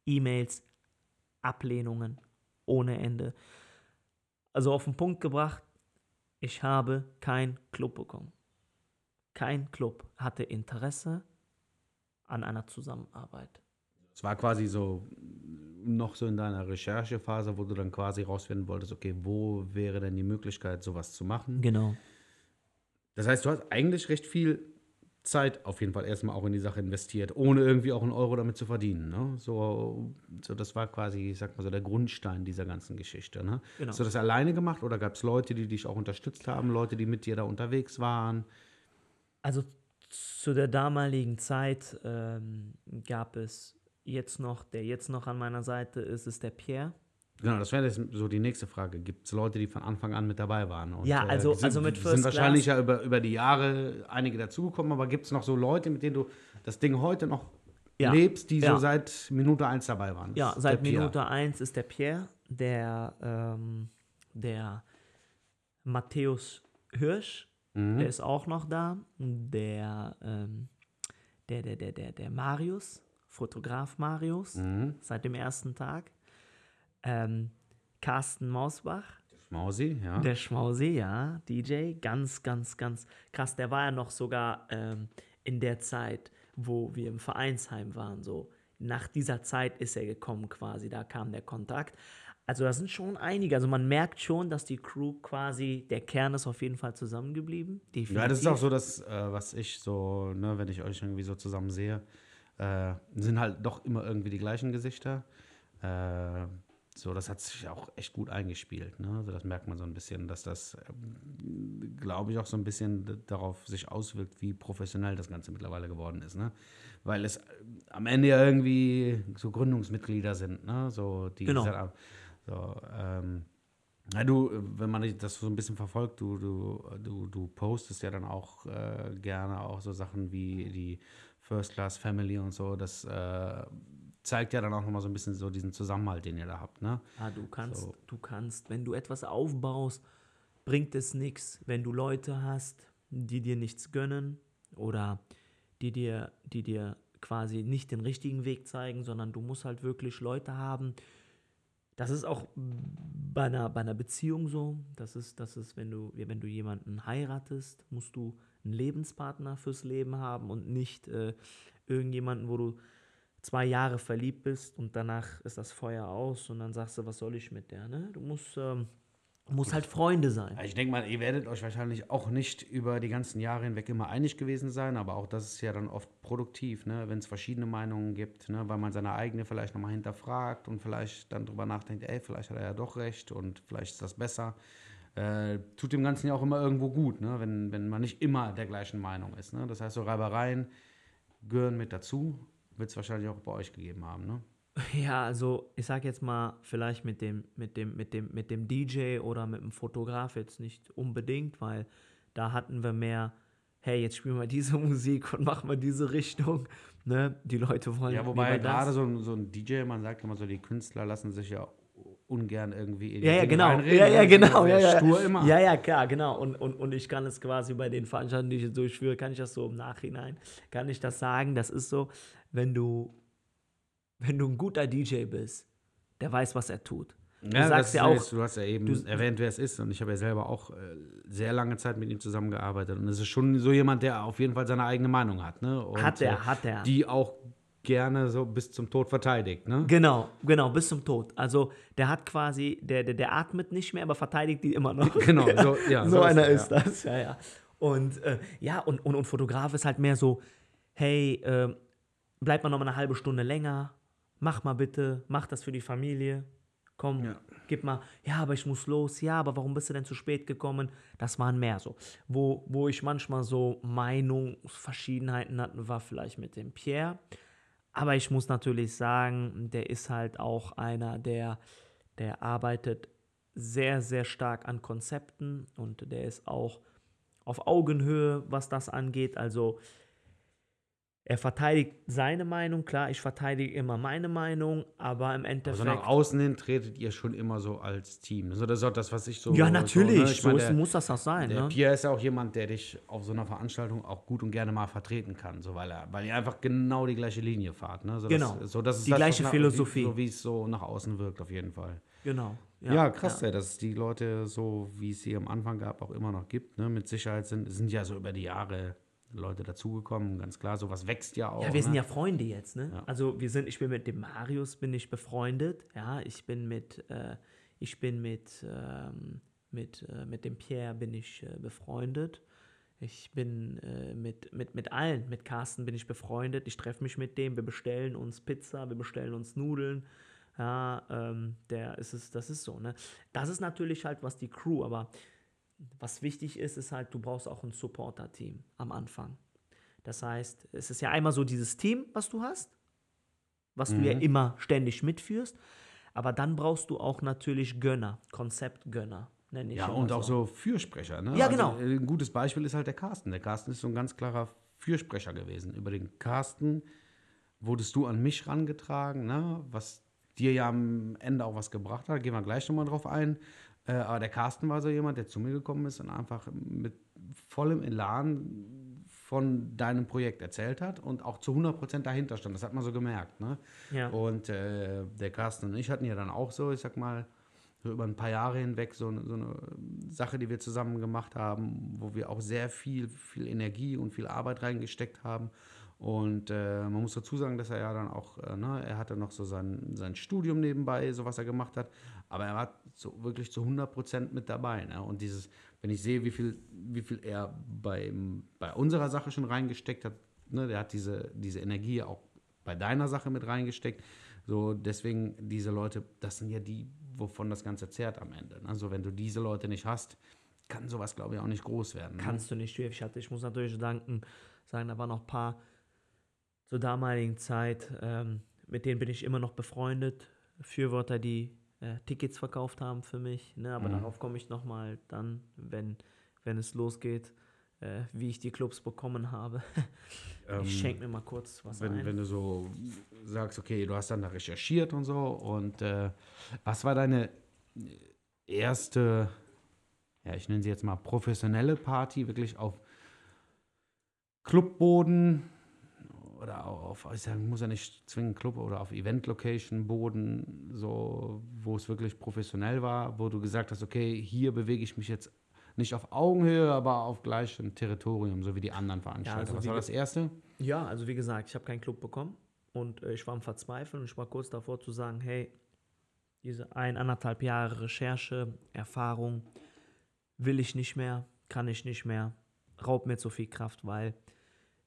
E-Mails, Ablehnungen ohne Ende. Also auf den Punkt gebracht, ich habe kein Club bekommen. Kein Club hatte Interesse an einer Zusammenarbeit. Es war quasi so noch so in deiner Recherchephase, wo du dann quasi rausfinden wolltest, okay, wo wäre denn die Möglichkeit, sowas zu machen? Genau. Das heißt, du hast eigentlich recht viel Zeit auf jeden Fall erstmal auch in die Sache investiert, ohne irgendwie auch einen Euro damit zu verdienen. Ne? So, so, das war quasi, ich sag mal so, der Grundstein dieser ganzen Geschichte. Ne? Genau. Hast du das alleine gemacht oder gab es Leute, die dich auch unterstützt haben, Leute, die mit dir da unterwegs waren? Also zu der damaligen Zeit ähm, gab es jetzt noch, der jetzt noch an meiner Seite ist, ist der Pierre. Genau, das wäre jetzt so die nächste Frage. Gibt es Leute, die von Anfang an mit dabei waren? Und, Ja, also- äh, sind, also mit sind First wahrscheinlich Class- ja über, über die Jahre einige dazugekommen, aber gibt es noch so Leute, mit denen du das Ding heute noch Ja. lebst, die Ja. so seit Minute eins dabei waren? Ja, seit. Minute 1 ist der Pierre, der, ähm, der Matthäus Hirsch, Mhm. der ist auch noch da. Der, ähm, der, der, der, der, der Marius, Fotograf Marius, Mhm. seit dem ersten Tag. Ähm, Carsten Mausbach, Schmausi, ja. der Schmausi, ja, DJ, ganz, ganz, ganz krass. Der war ja noch sogar ähm, in der Zeit, wo wir im Vereinsheim waren, so. Nach dieser Zeit ist er gekommen quasi, da kam der Kontakt. Also das sind schon einige. Also man merkt schon, dass die Crew quasi, der Kern ist auf jeden Fall zusammengeblieben. Definitiv. Ja, das ist auch so das, äh, was ich so, ne, wenn ich euch irgendwie so zusammen sehe, äh, sind halt doch immer irgendwie die gleichen Gesichter. Äh, so, das hat sich auch echt gut eingespielt. Ne? Also das merkt man so ein bisschen, dass das, ähm, glaube ich, auch so ein bisschen darauf sich auswirkt, wie professionell das Ganze mittlerweile geworden ist. Ne? Weil es äh, am Ende ja irgendwie so Gründungsmitglieder sind. Ne? So, die Genau. gesagt- so, ähm, ja, du, wenn man das so ein bisschen verfolgt, du, du, du, du postest ja dann auch äh, gerne auch so Sachen wie die First Class Family und so. Das äh, zeigt ja dann auch nochmal so ein bisschen so diesen Zusammenhalt, den ihr da habt, ne? Ah, du kannst, So. du kannst, wenn du etwas aufbaust, bringt es nichts, wenn du Leute hast, die dir nichts gönnen oder die dir, die dir quasi nicht den richtigen Weg zeigen, sondern du musst halt wirklich Leute haben. Das ist auch bei einer, bei einer Beziehung so. Das ist, das ist, wenn du, wenn du jemanden heiratest, musst du einen Lebenspartner fürs Leben haben und nicht äh, irgendjemanden, wo du zwei Jahre verliebt bist und danach ist das Feuer aus und dann sagst du, was soll ich mit der, ne? Du musst, ähm, musst halt Freunde sein. Ich denke mal, ihr werdet euch wahrscheinlich auch nicht über die ganzen Jahre hinweg immer einig gewesen sein, aber auch das ist ja dann oft produktiv, ne? wenn es verschiedene Meinungen gibt, ne? weil man seine eigene vielleicht nochmal hinterfragt und vielleicht dann drüber nachdenkt, ey, vielleicht hat er ja doch recht und vielleicht ist das besser. Äh, tut dem Ganzen ja auch immer irgendwo gut, ne? wenn, wenn man nicht immer der gleichen Meinung ist. Ne? Das heißt, so Reibereien gehören mit dazu, wird es wahrscheinlich auch bei euch gegeben haben. Ne? Ja, also ich sag jetzt mal, vielleicht mit dem, mit dem, mit dem, mit dem DJ oder mit dem Fotograf jetzt nicht unbedingt, weil da hatten wir mehr, hey, jetzt spielen wir diese Musik und machen wir diese Richtung. Ne? Die Leute wollen Ja, wobei gerade so, so ein DJ, man sagt immer so, die Künstler lassen sich ja ungern irgendwie in die Ja, ja, genau. Ja, ja, genau. Ja, ja. Stur immer. ja, ja, klar, genau. Und, und, und ich kann es quasi bei den Veranstaltungen, die ich durchführe, kann ich das so im Nachhinein, kann ich das sagen. Das ist so, wenn du, wenn du ein guter DJ bist, der weiß, was er tut. Du Ja, sagst ja auch, du hast ja eben du- erwähnt, wer es ist. Und ich habe ja selber auch äh, sehr lange Zeit mit ihm zusammengearbeitet. Und es ist schon so jemand, der auf jeden Fall seine eigene Meinung hat. Ne? Und, hat er, äh, hat er. Die auch gerne so bis zum Tod verteidigt. Ne? Genau, genau, bis zum Tod. Also der hat quasi, der, der, der atmet nicht mehr, aber verteidigt die immer noch. Genau, so, ja, so, so ist einer er, ist das, ja, ja. Und äh, ja, und, und, und Fotograf ist halt mehr so, hey, äh, bleib mal noch mal eine halbe Stunde länger, mach mal bitte, mach das für die Familie, komm, Ja. gib mal, ja, aber ich muss los, ja, aber warum bist du denn zu spät gekommen? Das waren mehr so. Wo, wo ich manchmal so Meinungsverschiedenheiten hatte, war vielleicht mit dem Pierre. Aber ich muss natürlich sagen, der ist halt auch einer, der, der arbeitet sehr, sehr stark an Konzepten und der ist auch auf Augenhöhe, was das angeht. Also er verteidigt seine Meinung, klar, ich verteidige immer meine Meinung, aber im Endeffekt. Also nach außen hin tretet ihr schon immer so als Team. Also das ist auch das, was ich so. ja, natürlich, So, ne? ich ist, der, muss das auch sein. der Ne? Pierre ist ja auch jemand, der dich auf so einer Veranstaltung auch gut und gerne mal vertreten kann, so weil er, weil ihr einfach genau die gleiche Linie fahrt. Ne? So, Genau. Das, so, das ist Die das, gleiche nach, Philosophie. So wie es so nach außen wirkt, auf jeden Fall. Genau. Ja, krass, ja. dass es die Leute so, wie es sie am Anfang gab, auch immer noch gibt. Ne? Mit Sicherheit sind, sind ja so über die Jahre Leute dazugekommen, ganz klar. Sowas wächst ja auch. Ja, wir sind ne? ja Freunde jetzt, ne? Ja. Also wir sind, ich bin mit dem Marius bin ich befreundet, ja, ich bin mit, äh, ich bin mit, ähm, mit, äh, mit dem Pierre bin ich äh, befreundet. Ich bin äh, mit, mit, mit allen, mit Carsten bin ich befreundet. Ich treffe mich mit dem, wir bestellen uns Pizza, wir bestellen uns Nudeln. Ja, ähm, der ist es, das ist so, ne? Das ist natürlich halt was die Crew, aber was wichtig ist, ist halt, du brauchst auch ein Supporter-Team am Anfang. Das heißt, es ist ja einmal so dieses Team, was du hast, was du ja Mhm. immer ständig mitführst, aber dann brauchst du auch natürlich Gönner, Konzeptgönner, nenne ich Ja, und auch so Fürsprecher. Ne? Ja, genau. Also, ein gutes Beispiel ist halt der Carsten. Der Carsten ist so ein ganz klarer Fürsprecher gewesen. Über den Carsten wurdest du an mich rangetragen, ne? was dir ja am Ende auch was gebracht hat. Gehen wir gleich nochmal drauf ein. Äh, aber der Carsten war so jemand, der zu mir gekommen ist und einfach mit vollem Elan von deinem Projekt erzählt hat und auch zu 100% dahinter stand. Das hat man so gemerkt. Ne? Ja. Und äh, der Carsten und ich hatten ja dann auch so, ich sag mal, so über ein paar Jahre hinweg so, eine- so eine Sache, die wir zusammen gemacht haben, wo wir auch sehr viel, viel Energie und viel Arbeit reingesteckt haben. Und äh, man muss dazu sagen, dass er ja dann auch, äh, ne, er hatte noch so sein, sein Studium nebenbei, so was er gemacht hat, aber er war so wirklich zu 100 Prozent mit dabei. Ne? Und dieses, wenn ich sehe, wie viel, wie viel er beim, bei unserer Sache schon reingesteckt hat, ne, der hat diese, diese Energie auch bei deiner Sache mit reingesteckt. So, deswegen, diese Leute, das sind ja die, wovon das Ganze zehrt am Ende. Also, wenn du diese Leute nicht hast, kann sowas, glaube ich, auch nicht groß werden. Ne? Kannst du nicht. Ich, hatte, ich muss natürlich danken, sagen, da waren noch ein paar zur damaligen Zeit, ähm, mit denen bin ich immer noch befreundet. Fürwörter, die äh, Tickets verkauft haben für mich. Ne? Aber Mhm. darauf komme ich nochmal dann, wenn, wenn es losgeht, äh, wie ich die Clubs bekommen habe. Ähm, ich schenke mir mal kurz was wenn, ein. wenn du so sagst, okay, du hast dann da recherchiert und so. Und äh, was war deine erste, ja, ich nenne sie jetzt mal professionelle Party, wirklich auf Clubboden oder auf, ich sag, muss ja nicht zwingend Club oder auf Event-Location-Boden, so, wo es wirklich professionell war, wo du gesagt hast, okay, hier bewege ich mich jetzt nicht auf Augenhöhe, aber auf gleichem Territorium, so wie die anderen Veranstalter. also Was war das erste? Ja, also wie gesagt, ich habe keinen Club bekommen und äh, ich war am Verzweifeln und ich war kurz davor zu sagen, hey, diese ein, anderthalb Jahre Recherche, Erfahrung will ich nicht mehr, kann ich nicht mehr, raubt mir zu viel Kraft, weil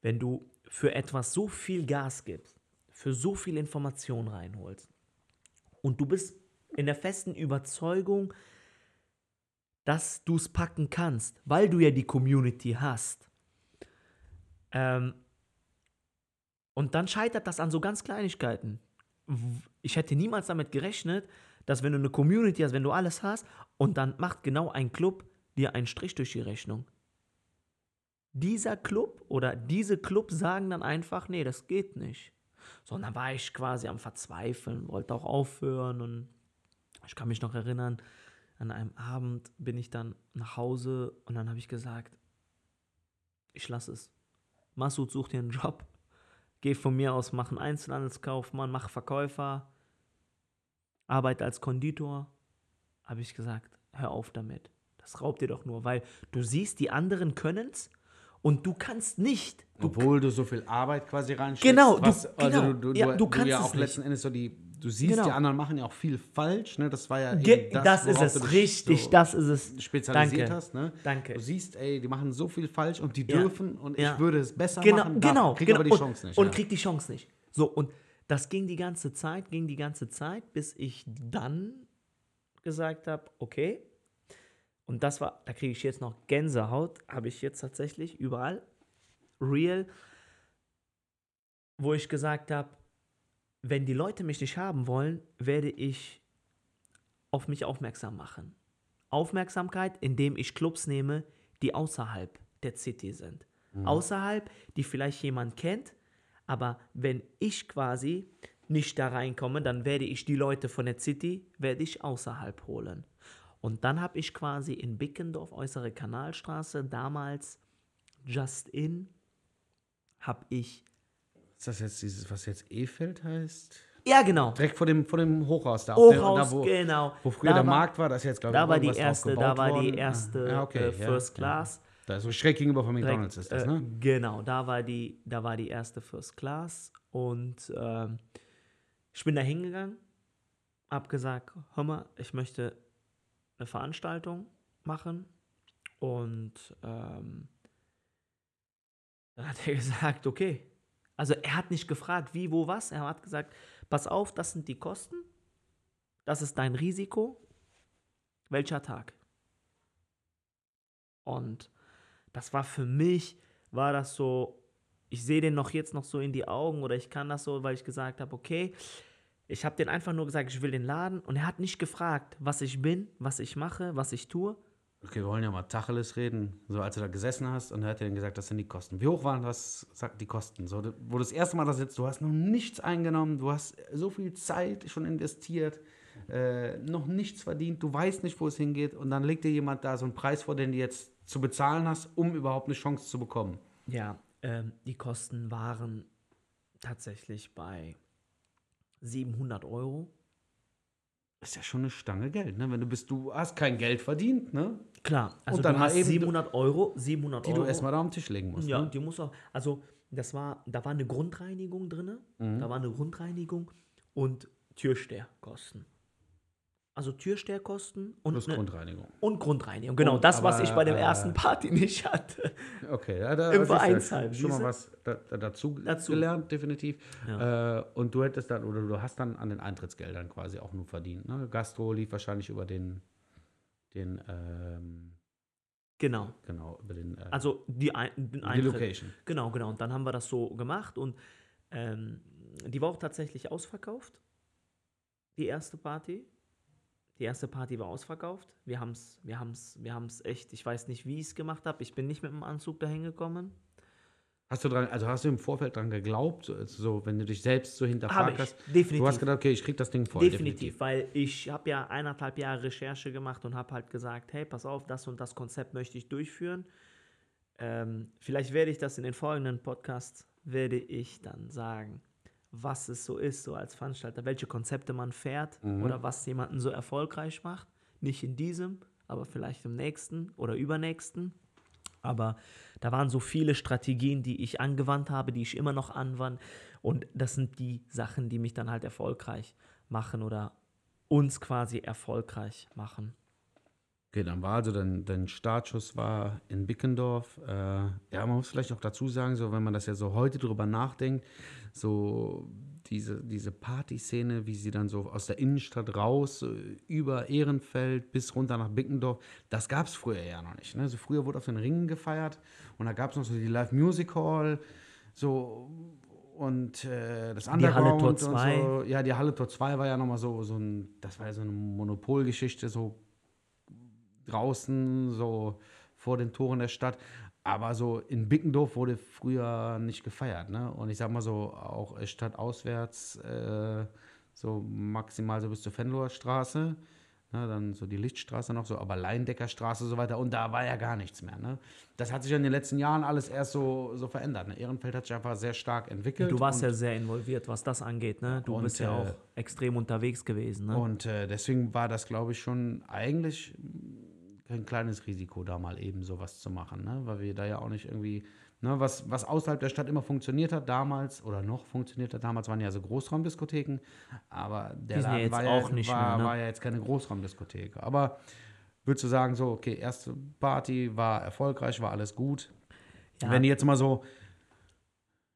wenn du für etwas so viel Gas gibst, für so viel Information reinholst und du bist in der festen Überzeugung, dass du es packen kannst, weil du ja die Community hast, ähm, und dann scheitert das an so ganz Kleinigkeiten. Ich hätte niemals damit gerechnet, dass wenn du eine Community hast, wenn du alles hast, und dann macht genau ein Club dir einen Strich durch die Rechnung. Dieser Club oder diese Club sagen dann einfach, nee, das geht nicht. So, und dann war ich quasi am Verzweifeln, wollte auch aufhören und ich kann mich noch erinnern, an einem Abend bin ich dann nach Hause und dann habe ich gesagt, ich lasse es. Masud sucht dir einen Job. Geh von mir aus, mach einen Einzelhandelskaufmann, mach Verkäufer, arbeite als Konditor. Habe ich gesagt, hör auf damit. Das raubt dir doch nur, weil du siehst, die anderen können's und du kannst nicht. Du Obwohl du so viel Arbeit quasi reinsteckst. Genau, du- was, also genau. du, du, Ja, du, kannst ja es auch nicht. letzten Endes so die, du siehst, Genau. die anderen machen ja auch viel falsch, ne? Das war ja Ge eben das, ist es, richtig, so das ist es. spezialisiert Danke. hast, ne? Danke. Du siehst, ey, die machen so viel falsch und die Ja. dürfen und Ja. ich würde es besser Genau, machen, darf- genau. krieg genau. aber die und, Chance nicht. Und ja. krieg die Chance nicht. So, und das ging die ganze Zeit, ging die ganze Zeit, bis ich dann gesagt habe, okay. Und das war, da kriege ich jetzt noch Gänsehaut, habe ich jetzt tatsächlich überall. Real, wo ich gesagt habe, wenn die Leute mich nicht haben wollen, werde ich auf mich aufmerksam machen. Aufmerksamkeit, indem ich Clubs nehme, die außerhalb der City sind. Außerhalb, die vielleicht jemand kennt, Aber wenn ich quasi nicht da reinkomme, dann werde ich die Leute von der City, werde ich außerhalb holen. Und dann habe ich quasi in Bickendorf, äußere Kanalstraße, damals Just In, habe ich. Ist das jetzt dieses, was jetzt Efeld heißt? Ja, genau. Direkt vor dem, vor dem Hochhaus da. auf der- Hochhaus, da, wo, genau. wo früher Da der war- Markt war, das ist jetzt, glaube ich, Da war die erste, da war die worden. erste Ah, okay, äh, ja, First ja. Class. Da ist so schräg gegenüber von McDonalds ist das, äh, ne? Genau, da war die, da war die erste First Class und ähm, ich bin da hingegangen, hab gesagt, hör mal, ich möchte eine Veranstaltung machen und ähm, dann hat er gesagt, okay. Also er hat nicht gefragt, wie, wo, was. Er hat gesagt, pass auf, das sind die Kosten, das ist dein Risiko, welcher Tag. Und das war für mich, war das so, ich sehe den noch jetzt noch so in die Augen oder ich kann das so, weil ich gesagt habe, okay, ich habe den einfach nur gesagt, ich will den Laden und er hat nicht gefragt, was ich bin, was ich mache, was ich tue. Okay, wir wollen ja mal Tacheles reden. So, als du da gesessen hast und er hat dir dann gesagt, das sind die Kosten. Wie hoch waren das, sagt die Kosten? So, wo du das erste Mal da sitzt, du hast noch nichts eingenommen, du hast so viel Zeit schon investiert, äh, noch nichts verdient, du weißt nicht, wo es hingeht und dann legt dir jemand da so einen Preis vor, den du jetzt zu bezahlen hast, um überhaupt eine Chance zu bekommen. Ja, ähm, die Kosten waren tatsächlich bei 700 Euro. Ist ja schon eine Stange Geld, ne? Wenn du bist, du hast kein Geld verdient, ne? Klar, also dann du hast eben- 700 Euro, 700 Die Euro. du erstmal da am Tisch legen musst. Ja, Ne? die muss auch. Also, das war, da war eine Grundreinigung drin. Mhm. Da war eine Grundreinigung und Türsteherkosten. Also Türsteherkosten und, Plus Grundreinigung. und Grundreinigung. Genau, Und das, was aber, ich bei dem äh, ersten Party nicht hatte. Okay, ja, da Im ist ja Vereinsheim, Schon mal was da, da, dazu, Dazu. gelernt, definitiv. Äh, und du hättest dann, oder du hast dann an den Eintrittsgeldern quasi auch nur verdient. Ne? Gastro lief wahrscheinlich über den, den, ähm, Genau. genau, über den, äh, Also die, Ein den die Eintritt. Location. Genau, genau. Und dann haben wir das so gemacht und ähm, die war auch tatsächlich ausverkauft. Die erste Party. Die erste Party war ausverkauft. Wir haben es wir haben's, wir haben's echt, ich weiß nicht, wie ich es gemacht habe. Ich bin nicht mit dem Anzug dahin gekommen. Hast du dran, also hast du im Vorfeld dran geglaubt, so, wenn du dich selbst so hinterfragt hast? definitiv. Du hast gedacht, okay, ich krieg das Ding voll. definitiv, weil ich habe ja eineinhalb Jahre Recherche gemacht und habe halt gesagt, hey, pass auf, das und das Konzept möchte ich durchführen. Ähm, vielleicht werde ich das in den folgenden Podcasts, werde ich dann sagen, was es so ist, so als Veranstalter, welche Konzepte man fährt oder was jemanden so erfolgreich macht. Nicht in diesem, aber vielleicht im nächsten oder übernächsten. Aber da waren so viele Strategien, die ich angewandt habe, die ich immer noch anwende. Und das sind die Sachen, die mich dann halt erfolgreich machen oder uns quasi erfolgreich machen. Okay, dann war also dein, dein Startschuss war in Bickendorf. Äh, ja, man muss vielleicht auch dazu sagen, so wenn man das ja so heute drüber nachdenkt, so diese, diese Partyszene, wie sie dann so aus der Innenstadt raus, so über Ehrenfeld bis runter nach Bickendorf, das gab es früher ja noch nicht. Ne? So früher wurde auf den Ringen gefeiert und da gab es noch so die Live Music Hall, so und äh, das Die Halle Tor und 2. so. Ja, die Halle Tor 2 war ja nochmal so, so ein, das war ja so eine Monopolgeschichte, so draußen, so vor den Toren der Stadt. Aber so in Bickendorf wurde früher nicht gefeiert. Ne? Und ich sag mal so, auch stadtauswärts, äh, so maximal so bis zur Fenloher Straße. Ne? Dann so die Lichtstraße noch so, aber Leindecker Straße und so weiter. Und da war ja gar nichts mehr. Ne? Das hat sich in den letzten Jahren alles erst so, so verändert. Ne? Ehrenfeld hat sich einfach sehr stark entwickelt. Du warst ja sehr involviert, was das angeht. Ne? Du Und, bist ja äh, auch extrem unterwegs gewesen. Ne? Und äh, deswegen war das, glaube ich, schon eigentlich kein kleines Risiko, da mal eben sowas zu machen, ne? weil wir da ja auch nicht irgendwie, ne, was, was außerhalb der Stadt immer funktioniert hat damals oder noch funktioniert hat damals, waren ja so Großraumdiskotheken, aber der ja Laden jetzt war, auch ja, nicht war, mehr, ne? war ja jetzt keine Großraumdiskothek. Aber würdest du sagen, so, okay, erste Party war erfolgreich, war alles gut. Ja. Wenn die jetzt mal so,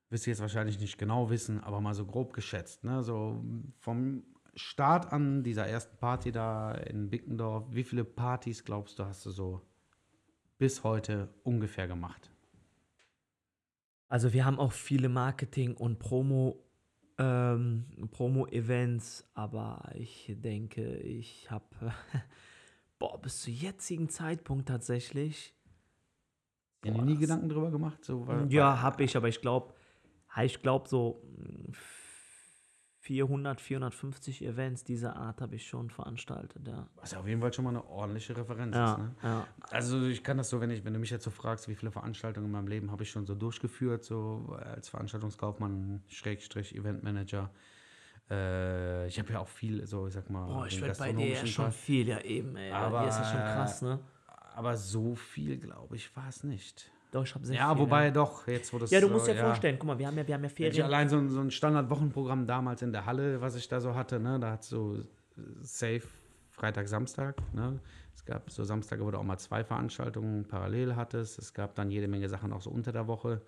wirst du jetzt wahrscheinlich nicht genau wissen, aber mal so grob geschätzt, ne? So vom Start an dieser ersten Party da in Bickendorf, wie viele Partys glaubst du, hast du so bis heute ungefähr gemacht? Also wir haben auch viele Marketing- und Promo, ähm, Promo-Events, aber ich denke, ich habe, boah, bis zu jetzigen Zeitpunkt tatsächlich, Boah, nie Gedanken drüber gemacht? So, weil, ja, habe ich, aber ich glaube, Ich glaube, so 400, 450 Events dieser Art habe ich schon veranstaltet, ja. Was ja auf jeden Fall schon mal eine ordentliche Referenz Ja, ist, ne? ja. Also ich kann das so, wenn ich, wenn du mich jetzt so fragst, wie viele Veranstaltungen in meinem Leben habe ich schon so durchgeführt, so als Veranstaltungskaufmann, Schrägstrich, Eventmanager. Äh, ich habe ja auch viel, so ich sag mal, Boah, ich werde bei dir ja schon viel, ja eben, ey. Aber- Hier ist das schon krass, ne? Aber so viel, glaube ich, war es nicht. Doch, ich habe sehr Ja, viel. wobei ja. doch, jetzt wo das Ja, du musst so, dir vorstellen, guck mal, wir haben ja, wir haben ja Wenn ich Ferien. allein so ein, so ein Standardwochenprogramm damals in der Halle, was ich da so hatte, ne, da hat so äh, safe Freitag, Samstag, ne? Es gab so Samstage, wo du auch mal zwei Veranstaltungen parallel hattest. Es gab dann jede Menge Sachen auch so unter der Woche.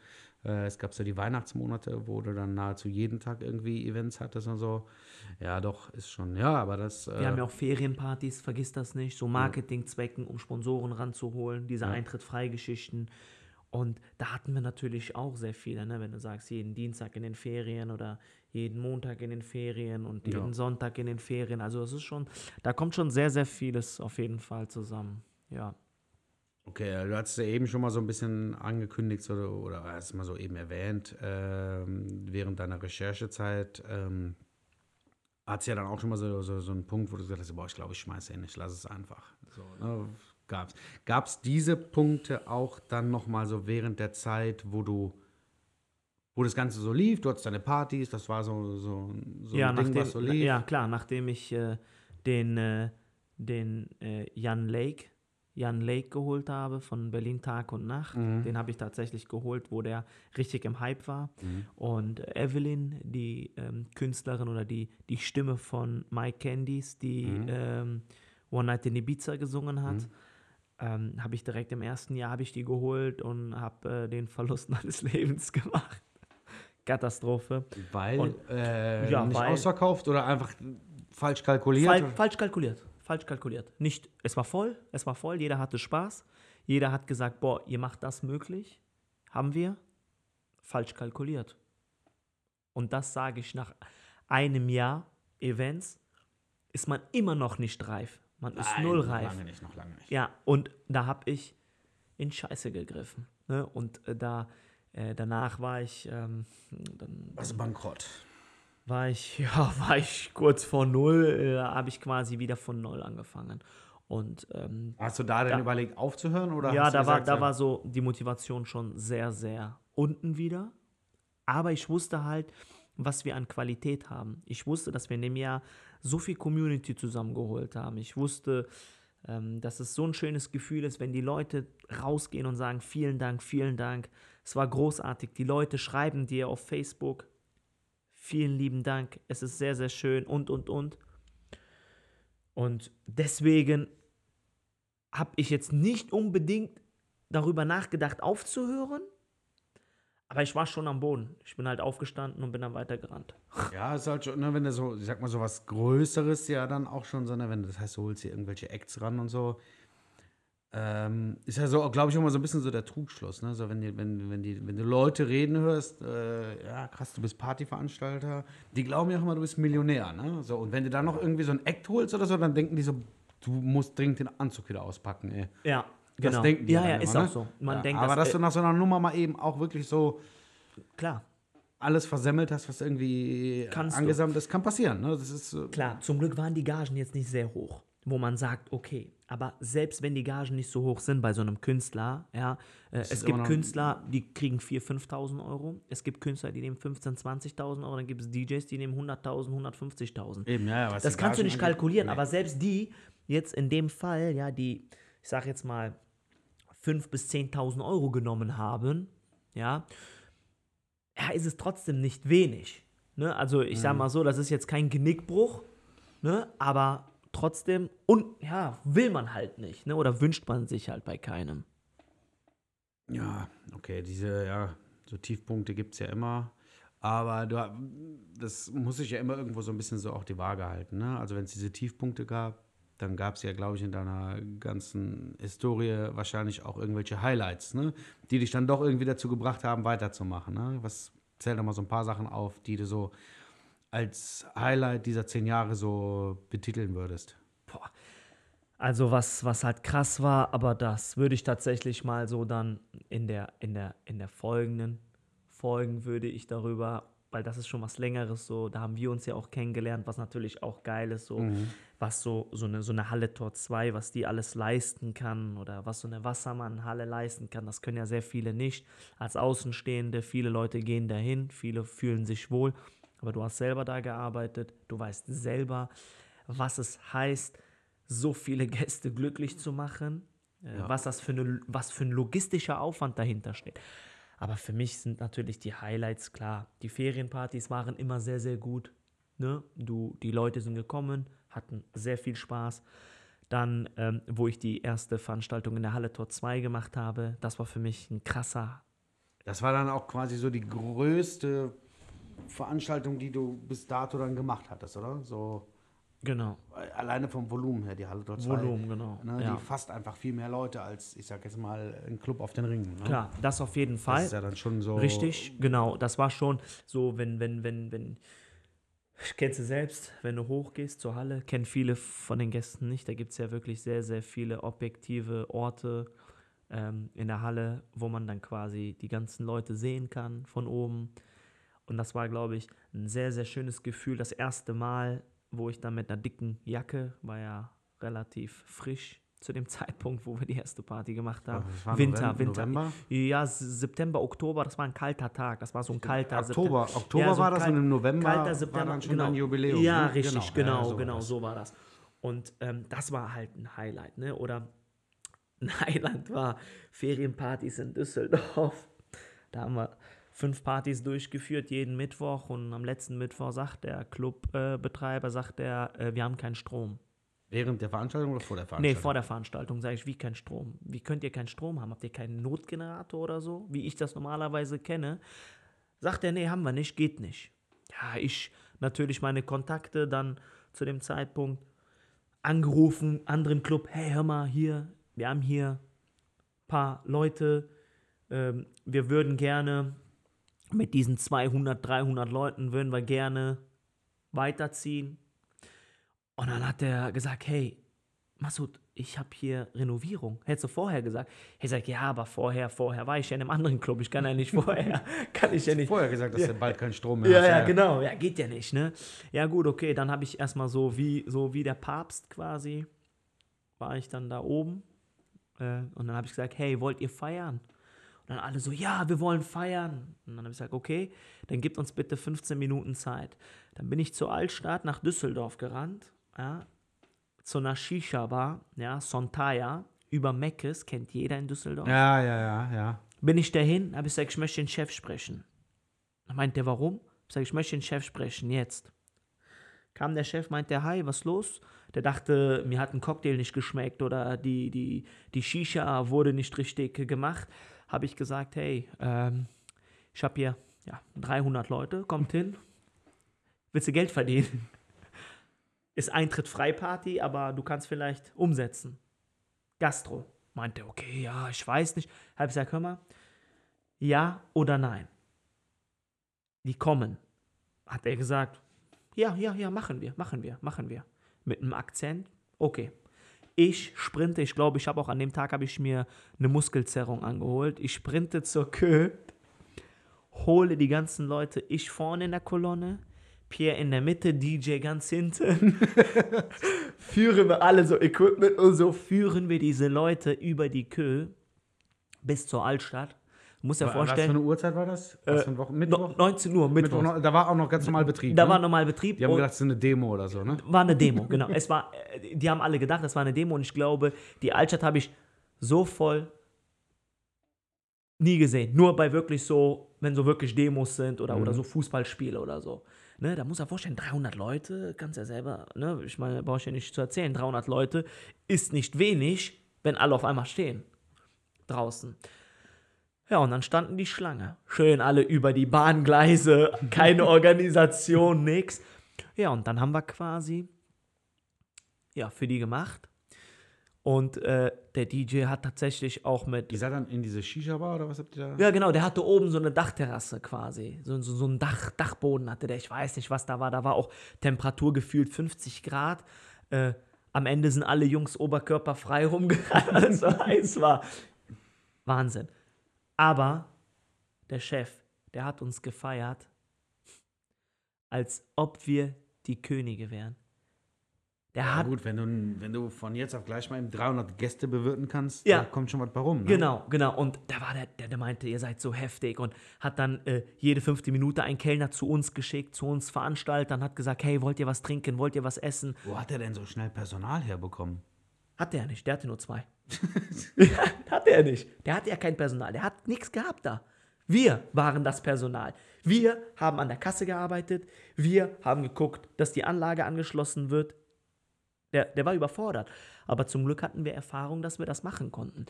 Äh, es gab so die Weihnachtsmonate, wo du dann nahezu jeden Tag irgendwie Events hattest und so. Ja, doch, ist schon, ja, aber das. Äh, Wir haben ja auch Ferienpartys, vergiss das nicht, so Marketingzwecken, um Sponsoren ranzuholen, diese Ja. Eintritt-Freigeschichten. Und da hatten wir natürlich auch sehr viele, ne? wenn du sagst, jeden Dienstag in den Ferien oder jeden Montag in den Ferien und Ja. jeden Sonntag in den Ferien. Also es ist schon, da kommt schon sehr, sehr vieles auf jeden Fall zusammen. Ja. Okay, du hast ja eben schon mal so ein bisschen angekündigt so, oder hast mal so eben erwähnt, ähm, während deiner Recherchezeit ähm, hat es ja dann auch schon mal so, so, so einen Punkt, wo du gesagt hast, boah, ich glaube, ich schmeiße hin, ich lasse es einfach. So, ne? Gab's. Gab's diese Punkte auch dann noch mal so während der Zeit, wo du, wo das Ganze so lief, du hattest deine Partys, das war so, so, so ja, ein Ding, nachdem, was so lief. ja, klar, nachdem ich äh, den, äh, den äh, Jan Lake, Jan Lake geholt habe von Berlin Tag und Nacht, Mhm. den habe ich tatsächlich geholt, wo der richtig im Hype war. Mhm. Und Evelyn, die ähm, Künstlerin oder die, die Stimme von Mike Candies, die Mhm. ähm, One Night in Ibiza gesungen hat, ähm, habe ich direkt im ersten Jahr habe ich die geholt und habe äh, den Verlust meines Lebens gemacht. Katastrophe. Weil, Und- äh, ja, nicht weil- ausverkauft oder einfach falsch kalkuliert? Fal falsch kalkuliert. Falsch kalkuliert. Nicht, es war voll, es war voll, jeder hatte Spaß. Jeder hat gesagt, boah, ihr macht das möglich. Haben wir. Falsch kalkuliert. Und das sage ich nach einem Jahr Events, ist man immer noch nicht reif. Man ist Nein, null noch reif. Lange nicht, noch lange nicht. Ja, und da habe ich in Scheiße gegriffen. Ne? Und äh, da, äh, danach war ich, ähm, dann, Also bankrott. war ich, ja, war ich kurz vor null, äh, habe ich quasi wieder von null angefangen. Und ähm, Hast du da denn Ja. überlegt aufzuhören? Oder ja, da war, gesagt, da so- war so die Motivation schon sehr, sehr unten wieder. Aber ich wusste halt, was wir an Qualität haben. Ich wusste, dass wir in dem Jahr so viel Community zusammengeholt haben. Ich wusste, ähm, dass es so ein schönes Gefühl ist, wenn die Leute rausgehen und sagen, vielen Dank, vielen Dank. Es war großartig. Die Leute schreiben dir auf Facebook, vielen lieben Dank. Es ist sehr, sehr schön und, und, und. Und deswegen habe ich jetzt nicht unbedingt darüber nachgedacht, aufzuhören. Aber ich war schon am Boden. Ich bin halt aufgestanden und bin dann weitergerannt. Ja, ist halt schon, ne, wenn du so, ich sag mal, so was Größeres ja dann auch schon, so, ne, wenn du, das heißt, du holst hier irgendwelche Acts ran und so. Ähm, ist ja so, glaube ich, immer so ein bisschen so der Trugschluss, ne? So, wenn, die, wenn, wenn, die, wenn du Leute reden hörst, äh, ja, krass, du bist Partyveranstalter, die glauben ja auch immer, du bist Millionär, ne? So, und wenn du dann noch irgendwie so ein Act holst oder so, dann denken die so, du musst dringend den Anzug wieder auspacken, ey. Ja, Das genau. denken die ja, ja, immer, ist ne? auch so. Man ja, denkt, aber dass dass, du äh, nach so einer Nummer mal eben auch wirklich so klar, alles versemmelt hast, was irgendwie Kannst du. angesammelt ist, kann passieren, ne? Das ist, äh, klar. Zum Glück waren die Gagen jetzt nicht sehr hoch, wo man sagt, okay. Aber selbst wenn die Gagen nicht so hoch sind bei so einem Künstler, ja, äh, es gibt Künstler, die kriegen 4.000, 5.000 Euro. Es gibt Künstler, die nehmen 15.000, 20.000 Euro. Dann gibt es DJs, die nehmen 100.000, 150.000. Eben, ja, ja, was Das kannst du Gagen nicht angeht. kalkulieren, Nee. aber selbst die jetzt in dem Fall, ja, die, ich sag jetzt mal, 5.000 bis 10.000 Euro genommen haben, ja, ja, ist es trotzdem nicht wenig. Ne? Also ich Mhm. sag mal so, das ist jetzt kein Genickbruch, ne? aber trotzdem, und ja, will man halt nicht, ne? oder wünscht man sich halt bei keinem. Ja, okay, diese, ja, so Tiefpunkte gibt es ja immer. Aber du, das muss sich ja immer irgendwo so ein bisschen so auch die Waage halten. Ne? Also wenn es diese Tiefpunkte gab, dann gab es ja, glaube ich, in deiner ganzen Historie wahrscheinlich auch irgendwelche Highlights, ne? die dich dann doch irgendwie dazu gebracht haben, weiterzumachen. Ne? Was zähl doch mal so ein paar Sachen auf, die du so als Highlight dieser zehn Jahre so betiteln würdest. Boah. Also was, was halt krass war, aber das würde ich tatsächlich mal so dann in der, in der, in der folgenden Folgen würde ich darüber, weil das ist schon was Längeres so, da haben wir uns ja auch kennengelernt, was natürlich auch geil ist, so, Mhm. was so, so eine, so eine Halle Tor 2, was die alles leisten kann oder was so eine Wassermann-Halle leisten kann, das können ja sehr viele nicht. Als Außenstehende, viele Leute gehen dahin, viele fühlen sich wohl, aber du hast selber da gearbeitet, du weißt selber, was es heißt, so viele Gäste glücklich zu machen, äh, Ja. was das für, eine, was für ein logistischer Aufwand dahinter steht. Aber für mich sind natürlich die Highlights klar. Die Ferienpartys waren immer sehr, sehr gut. Ne? Du, die Leute sind gekommen, hatten sehr viel Spaß. Dann, ähm, wo ich die erste Veranstaltung in der Halle Tor 2 gemacht habe, das war für mich ein krasser. Das war dann auch quasi so die größte Veranstaltung, die du bis dato dann gemacht hattest, oder? So Genau. alleine vom Volumen her, die Halle dort zwei, Volumen, genau. Ne, ja. Die fasst einfach viel mehr Leute als, ich sag jetzt mal, ein Club auf den Ringen. Ne? Klar, das auf jeden Das Fall. ist ja dann schon so. Richtig, genau. Das war schon so, wenn, wenn, wenn, wenn, kennst du selbst, wenn du hochgehst zur Halle, kennen viele von den Gästen nicht. Da gibt es ja wirklich sehr, sehr viele objektive Orte ähm, in der Halle, wo man dann quasi die ganzen Leute sehen kann von oben. Und das war, glaube ich, ein sehr, sehr schönes Gefühl. Das erste Mal, wo ich dann mit einer dicken Jacke, war ja relativ frisch zu dem Zeitpunkt, wo wir die erste Party gemacht haben. War Winter, November, Winter. November? Ja, September, Oktober, das war ein kalter Tag. Das war so ein kalter Oktober, September. Oktober Ja, so war das und im November kalter September, war dann schon genau. ein Jubiläum. Ja, ne? richtig, genau, ja, so war genau, das. so war das. Und ähm, das war halt ein Highlight, ne? Oder ein Highlight war Ferienpartys in Düsseldorf. Da haben wir fünf Partys durchgeführt jeden Mittwoch und am letzten Mittwoch sagt der Clubbetreiber, äh, sagt er, äh, wir haben keinen Strom. Während der Veranstaltung oder vor der Nee, Veranstaltung? vor der Veranstaltung sage ich, wie kein Strom. Wie könnt ihr keinen Strom haben? Habt ihr keinen Notgenerator oder so, wie ich das normalerweise kenne? Sagt er, nee, haben wir nicht, geht nicht. Ja, ich natürlich meine Kontakte dann zu dem Zeitpunkt angerufen, anderen Club, hey, hör mal, hier, wir haben hier ein paar Leute, ähm, wir würden gerne mit diesen 200, 300 Leuten, würden wir gerne weiterziehen. Und dann hat er gesagt, hey, Masud, ich habe hier Renovierung. Hättest du vorher gesagt? Ich sag, ja, aber vorher, vorher war ich ja in einem anderen Club. Ich kann ja nicht vorher, kann ich ja nicht. Vorher gesagt, dass Ja. du bald keinen Strom mehr Ja, hast. ja, genau. Ja, geht ja nicht, ne? Ja, gut, okay. Dann habe ich erstmal so wie, so wie der Papst quasi, war ich dann da oben. Äh, und dann habe ich gesagt, hey, wollt ihr feiern? Und dann alle so, ja, wir wollen feiern. Und dann habe ich gesagt, okay, dann gebt uns bitte 15 Minuten Zeit. Dann bin ich zur Altstadt nach Düsseldorf gerannt, ja, zu einer Shisha-Bar, ja, Sontaya, über Meckes, kennt jeder in Düsseldorf. Ja, ja, ja, ja. Bin ich dahin, habe ich gesagt, ich möchte den Chef sprechen. Dann meint der, warum? Ich sage, ich möchte den Chef sprechen, jetzt. Kam der Chef, meint der, hi, was los? Der dachte, mir hat ein Cocktail nicht geschmeckt oder die, die, die Shisha wurde nicht richtig gemacht. Habe ich gesagt, hey, ähm, ich habe hier ja, 300 Leute, kommt hin. Willst du Geld verdienen? Ist Eintritt Freiparty, aber du kannst vielleicht umsetzen. Gastro. Meinte, okay, ja, ich weiß nicht. Habe ich gesagt, hör mal, ja oder nein? Die kommen. Hat er gesagt, ja, ja, ja, machen wir, machen wir, machen wir. Mit einem Akzent, okay. Ich sprinte, ich glaube, ich habe auch an dem Tag habe ich mir eine Muskelzerrung angeholt. Ich sprinte zur Kö, hole die ganzen Leute, ich vorne in der Kolonne, Pierre in der Mitte, DJ ganz hinten. führen wir alle so Equipment und so führen wir diese Leute über die Kö bis zur Altstadt. Du musst dir Was für vorstellen, eine Uhrzeit war das? Was Äh, für ein Wochen? no- Mittwoch? 19 Uhr, Mittwoch. Mittwoch da war auch noch ganz normal Betrieb. Da ne? war normal Betrieb. Die haben gedacht, es ist eine Demo oder so, ne? war eine Demo, genau. Es war, äh, die haben alle gedacht, es war eine Demo und ich glaube, die Altstadt habe ich so voll nie gesehen. Nur bei wirklich so, wenn so wirklich Demos sind oder, Mhm. oder so Fußballspiele oder so. Ne, da muss er vorstellen, 300 Leute, kannst ja selber, ne, ich meine, brauche ich ja nicht zu erzählen, 300 Leute ist nicht wenig, wenn alle auf einmal stehen. Draußen. Ja, und dann standen die Schlange. Schön alle über die Bahngleise, keine Organisation, nix. Ja, und dann haben wir quasi ja, für die gemacht. Und äh, der DJ hat tatsächlich auch mit. Ihr seid dann in diese Shisha-Bar oder was habt ihr da? Ja, genau, der hatte oben so eine Dachterrasse quasi. So, so, so ein Dach, Dachboden hatte der. Ich weiß nicht, was da war. Da war auch Temperatur gefühlt 50 Grad. Äh, am Ende sind alle Jungs oberkörperfrei rumgerannt, weil es so heiß war. Wahnsinn. Aber der Chef, der hat uns gefeiert, als ob wir die Könige wären. Der Ja, hat gut, wenn du, wenn du von jetzt auf gleich mal eben 300 Gäste bewirten kannst, Ja. da kommt schon was bei rum. Ne? Genau, genau. Und da war der, der, der meinte, ihr seid so heftig und hat dann äh, jede fünfte Minute einen Kellner zu uns geschickt, zu uns Veranstaltern, hat gesagt, hey, wollt ihr was trinken, wollt ihr was essen? Wo hat er denn so schnell Personal herbekommen? Hat der nicht, der hatte nur zwei. hat er nicht. Der hatte ja kein Personal, der hat nichts gehabt da. Wir waren das Personal. Wir haben an der Kasse gearbeitet, wir haben geguckt, dass die Anlage angeschlossen wird. Der, der war überfordert. Aber zum Glück hatten wir Erfahrung, dass wir das machen konnten.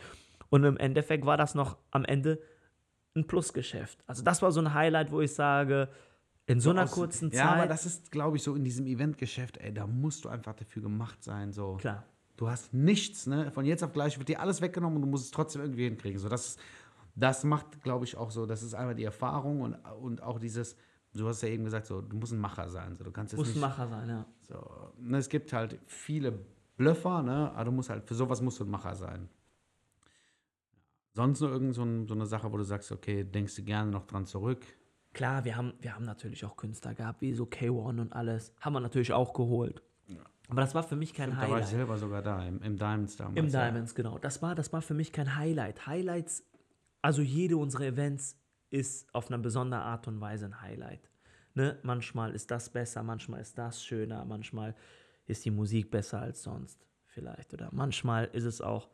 Und im Endeffekt war das noch am Ende ein Plusgeschäft. Also das war so ein Highlight, wo ich sage, in so einer Aus- kurzen Ja, aber Zeit. das ist, glaube ich, so in diesem Eventgeschäft, ey, da musst du einfach dafür gemacht sein. So. Klar. Du hast nichts, ne? Von jetzt auf gleich wird dir alles weggenommen und du musst es trotzdem irgendwie hinkriegen. So, das, das macht, glaube ich, auch so, das ist einfach die Erfahrung und, und auch dieses, du hast ja eben gesagt, so, du musst ein Macher sein. So, du kannst jetzt Muss ein Macher sein, ja. so, ne, es gibt halt viele Blöffer, ne? Aber du musst halt, für sowas musst du ein Macher sein. Sonst nur irgend so, ein, so eine Sache, wo du sagst, okay, denkst du gerne noch dran zurück. Klar, wir haben, wir haben natürlich auch Künstler gehabt, wie so K1 und alles. Haben wir natürlich auch geholt. Aber das war für mich kein Da war ich Highlight. selber sogar da, im, im Diamonds damals. Im ja. Diamonds, genau. Das war, das war für mich kein Highlight. Highlights, also jede unserer Events ist auf eine besondere Art und Weise ein Highlight. Ne? Manchmal ist das besser, manchmal ist das schöner, manchmal ist die Musik besser als sonst vielleicht. Oder manchmal ist es auch,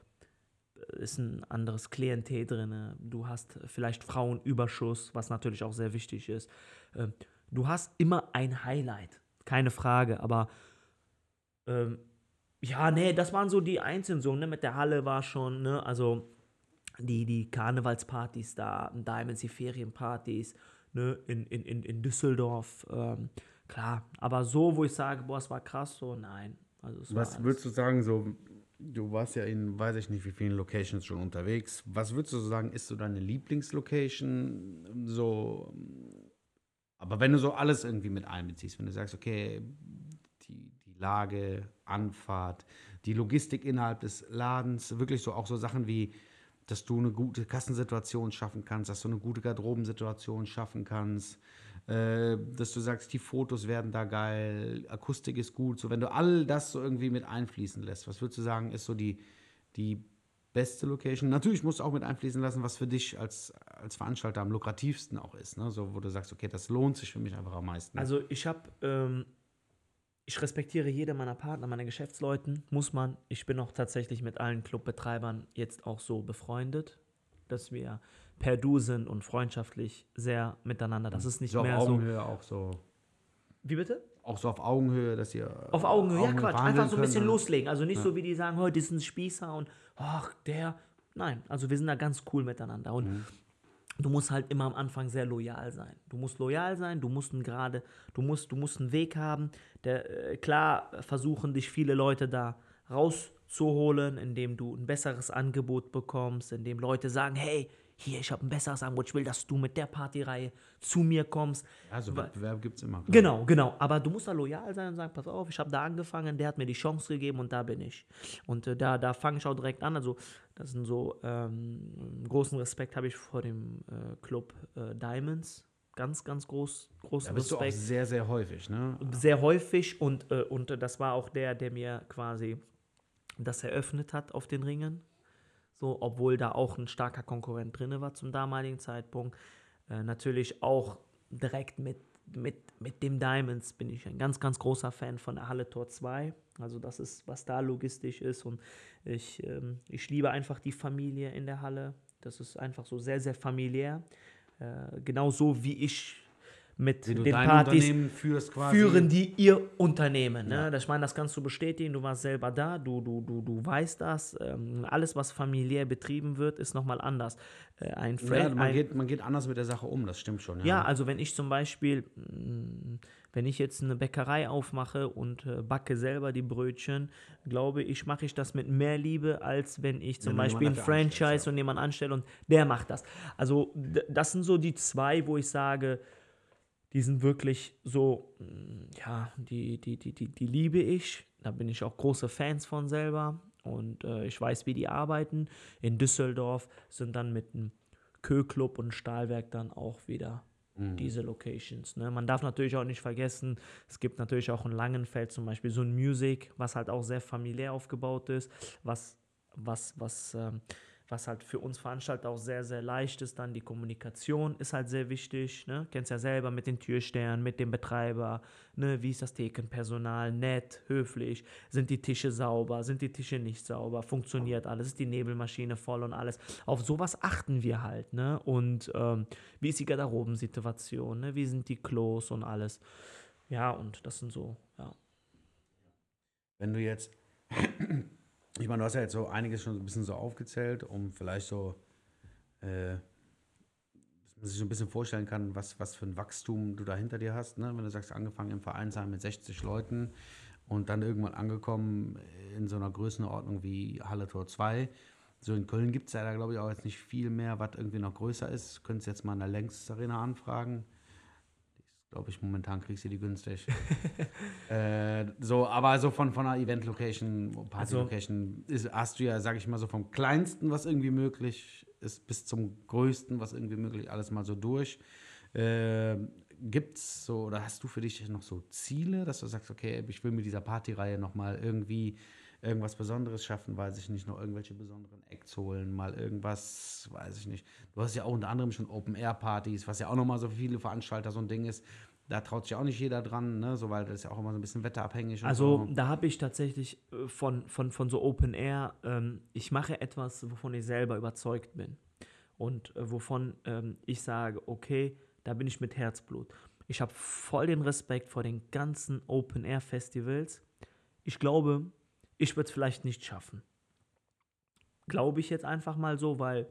äh, ist ein anderes Klientel drin. Du hast vielleicht Frauenüberschuss, was natürlich auch sehr wichtig ist. Ähm, Du hast immer ein Highlight, keine Frage, aber ähm, ja, nee, das waren so die einzelnen so, ne, mit der Halle war schon, ne, also die, die Karnevalspartys da, Diamonds, die Ferienpartys, ne, in, in, in, in Düsseldorf, ähm, klar, aber so, wo ich sage, boah, es war krass, so, nein. Also Was würdest du sagen, so, du warst ja in, weiß ich nicht, wie vielen Locations schon unterwegs. Was würdest du so sagen, ist so deine Lieblingslocation? So, aber wenn du so alles irgendwie mit einbeziehst, wenn du sagst, okay, Lage, Anfahrt, die Logistik innerhalb des Ladens, wirklich so auch so Sachen wie, dass du eine gute Kassensituation schaffen kannst, dass du eine gute Garderobensituation schaffen kannst, äh, dass du sagst, die Fotos werden da geil, Akustik ist gut. So, wenn du all das so irgendwie mit einfließen lässt, was würdest du sagen, ist so die, die beste Location? Natürlich musst du auch mit einfließen lassen, was für dich als, als Veranstalter am lukrativsten auch ist. Ne? So, wo du sagst, okay, das lohnt sich für mich einfach am meisten. Also ich habe, ähm, ich respektiere jede meiner Partner, meine Geschäftsleuten, muss man. Ich bin auch tatsächlich mit allen Clubbetreibern jetzt auch so befreundet, dass wir per Du sind und freundschaftlich sehr miteinander. Das ist nicht so auf mehr so. Augenhöhe auch so. Wie bitte? Auch so auf Augenhöhe, dass ihr. Auf Augenhöhe, ja Quatsch. Einfach so ein bisschen loslegen. Also nicht so, wie die sagen, heute ist ein Spießer und ach, der. Nein, also wir sind da ganz cool miteinander. Und Mhm. Du musst halt immer am Anfang sehr loyal sein. Du musst loyal sein, du musst einen gerade, du musst, du musst einen Weg haben. Der, äh, klar versuchen dich viele Leute da rauszuholen, indem du ein besseres Angebot bekommst, indem Leute sagen, hey, hier, ich habe ein besseres Angebot, ich will, dass du mit der Partyreihe zu mir kommst. Also Wettbewerb gibt es immer. klar. Genau, genau. Aber du musst da loyal sein und sagen, pass auf, ich habe da angefangen, der hat mir die Chance gegeben und da bin ich. Und äh, da, da fange ich auch direkt an. Also das sind so, ähm, großen Respekt habe ich vor dem äh, Club äh, Diamonds. Ganz, ganz groß, großen Da bist du auch Respekt. sehr, sehr häufig, ne? Sehr häufig und, äh, und das war auch der, der mir quasi das eröffnet hat auf den Ringen. So, obwohl da auch ein starker Konkurrent drin war zum damaligen Zeitpunkt. Äh, natürlich auch direkt mit, mit, mit dem Diamonds bin ich ein ganz, ganz großer Fan von der Halle Tor 2. Also das ist, was da logistisch ist. Und ich, ähm, ich liebe einfach die Familie in der Halle. Das ist einfach so sehr, sehr familiär. Äh, genau wie ich mit den Partys führen die ihr Unternehmen. Ne? Ja. Das, ich meine, das kannst du bestätigen, du warst selber da, du, du, du, du weißt das. Ähm, alles, was familiär betrieben wird, ist nochmal anders. Äh, ein Ja, Friend, man, ein, geht, man geht anders mit der Sache um, das stimmt schon. ja, also wenn ich zum Beispiel, mh, wenn ich jetzt eine Bäckerei aufmache und äh, backe selber die Brötchen, glaube ich, mache ich das mit mehr Liebe, als wenn ich zum Wenn Beispiel ein Franchise ja. und jemanden anstelle und der macht das. Also das sind so die zwei, wo ich sage, die sind wirklich so, mh, ja, die, die, die, die, die liebe ich. Da bin ich auch große Fans von selber und äh, ich weiß, wie die arbeiten. In Düsseldorf sind dann mit einem Kö-Club und Stahlwerk dann auch wieder diese Locations. Ne? Man darf natürlich auch nicht vergessen, es gibt natürlich auch in Langenfeld zum Beispiel so ein Music, was halt auch sehr familiär aufgebaut ist, was, was, was ähm, was halt für uns Veranstalter auch sehr, sehr leicht ist. Dann die Kommunikation ist halt sehr wichtig. Ne? Kennst ja selber mit den Türstern, mit dem Betreiber. Ne? Wie ist das Thekenpersonal? Nett, höflich. Sind die Tische sauber? Sind die Tische nicht sauber? Funktioniert alles? Ist die Nebelmaschine voll und alles? Auf sowas achten wir halt. Ne? Und ähm, wie ist die Garderobensituation? Ne? Wie sind die Klos und alles? Ja, und das sind so, ja. Wenn du jetzt ich meine, du hast ja jetzt so einiges schon ein bisschen so aufgezählt, um vielleicht so, äh, dass man sich so ein bisschen vorstellen kann, was, was für ein Wachstum du da hinter dir hast. Ne? Wenn du sagst, angefangen im Vereinsheim mit 60 Leuten und dann irgendwann angekommen in so einer Größenordnung wie Halle Tor 2. So in Köln gibt es ja da, glaube ich, auch jetzt nicht viel mehr, was irgendwie noch größer ist. Könntest jetzt mal in der Längstes Arena anfragen glaube ich, momentan kriegst du die günstig. äh, so, aber so von, von einer Event-Location, Party-Location, also, hast du ja, sage ich mal, so vom kleinsten, was irgendwie möglich ist, bis zum größten, was irgendwie möglich, alles mal so durch. Äh, Gibt es so, oder hast du für dich noch so Ziele, dass du sagst, okay, ich will mit dieser Partyreihe nochmal irgendwie irgendwas Besonderes schaffen, weiß ich nicht, noch irgendwelche besonderen Acts holen, mal irgendwas, weiß ich nicht. Du hast ja auch unter anderem schon Open-Air-Partys, was ja auch nochmal so viele Veranstalter so ein Ding ist. Da traut sich auch nicht jeder dran, ne? so, weil das ist ja auch immer so ein bisschen wetterabhängig. also so. da habe ich tatsächlich äh, von, von, von so Open Air, ähm, ich mache etwas, wovon ich selber überzeugt bin. Und äh, wovon ähm, ich sage, okay, da bin ich mit Herzblut. Ich habe voll den Respekt vor den ganzen Open Air Festivals. Ich glaube, ich würde es vielleicht nicht schaffen. Glaube ich jetzt einfach mal so, weil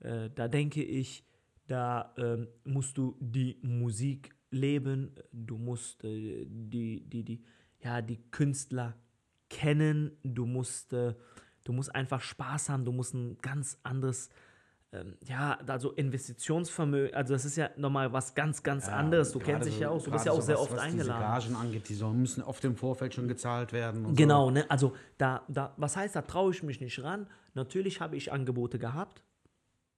äh, da denke ich, da äh, musst du die Musik leben, du musst äh, die, die, die, ja, die Künstler kennen, du musst, äh, du musst einfach Spaß haben, du musst ein ganz anderes ähm, ja, also Investitionsvermögen, also das ist ja nochmal was ganz, ganz ja, anderes. Du kennst dich ja auch, du bist ja auch so sehr was, oft was eingeladen. Was Gagen angeht, die müssen oft im Vorfeld schon gezahlt werden. genau, so. ne? also da, da, was heißt, da traue ich mich nicht ran. Natürlich habe ich Angebote gehabt,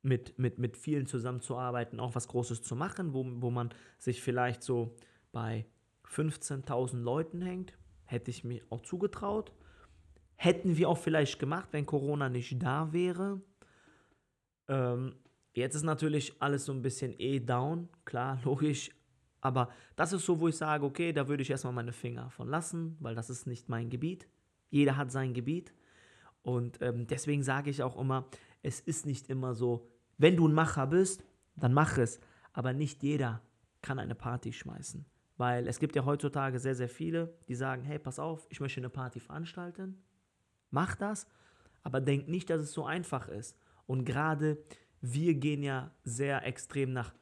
mit, mit, mit vielen zusammenzuarbeiten, auch was Großes zu machen, wo, wo man sich vielleicht so bei 15.000 Leuten hängt. Hätte ich mir auch zugetraut. Hätten wir auch vielleicht gemacht, wenn Corona nicht da wäre. Ähm, jetzt ist natürlich alles so ein bisschen eh down, klar, logisch. Aber das ist so, wo ich sage, okay, da würde ich erstmal meine Finger von lassen, weil das ist nicht mein Gebiet. Jeder hat sein Gebiet. Und ähm, deswegen sage ich auch immer, es ist nicht immer so, wenn du ein Macher bist, dann mach es. Aber nicht jeder kann eine Party schmeißen. Weil es gibt ja heutzutage sehr, sehr viele, die sagen, hey, pass auf, ich möchte eine Party veranstalten. Mach das, aber denk nicht, dass es so einfach ist. Und gerade wir gehen ja sehr extrem nach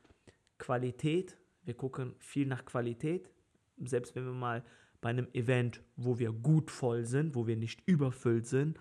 Qualität. Wir gucken viel nach Qualität. Selbst wenn wir mal bei einem Event, wo wir gut voll sind, wo wir nicht überfüllt sind,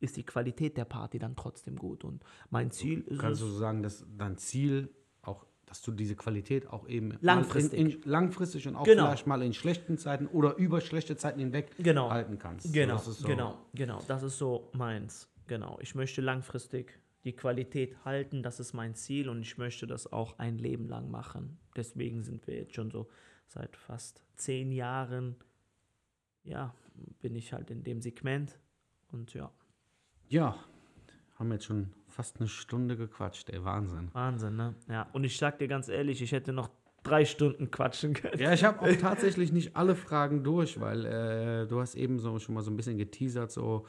ist die Qualität der Party dann trotzdem gut. Und mein Ziel ist. Kannst du so sagen, dass dein Ziel auch, dass du diese Qualität auch eben langfristig, in, in, langfristig und auch genau. vielleicht mal in schlechten Zeiten oder über schlechte Zeiten hinweg genau. halten kannst. Genau, so, so genau, genau. Das ist so meins. Genau. Ich möchte langfristig die Qualität halten, das ist mein Ziel und ich möchte das auch ein Leben lang machen. Deswegen sind wir jetzt schon so seit fast zehn Jahren, ja, bin ich halt in dem Segment und ja. Ja, haben jetzt schon fast eine Stunde gequatscht, ey, Wahnsinn. Wahnsinn, ne? Ja, und ich sag dir ganz ehrlich, ich hätte noch drei Stunden quatschen können. Ja, ich habe auch tatsächlich nicht alle Fragen durch, weil äh, du hast eben so schon mal so ein bisschen geteasert, so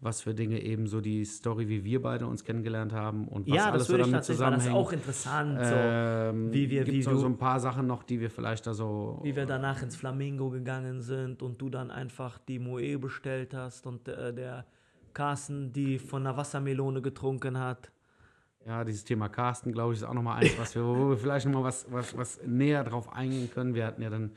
was für Dinge eben so die Story, wie wir beide uns kennengelernt haben und was ja, alles so damit zusammenhängt. Ja, das ist auch interessant, so, ähm, wie wir, wie so, du, so ein paar Sachen noch, die wir vielleicht da so, wie wir danach ins Flamingo gegangen sind und du dann einfach die Moe bestellt hast und äh, der Carsten die von einer Wassermelone getrunken hat. Ja, dieses Thema Carsten, glaube ich, ist auch nochmal eins, was wir, wo wir vielleicht nochmal was, was, was näher drauf eingehen können. Wir hatten ja dann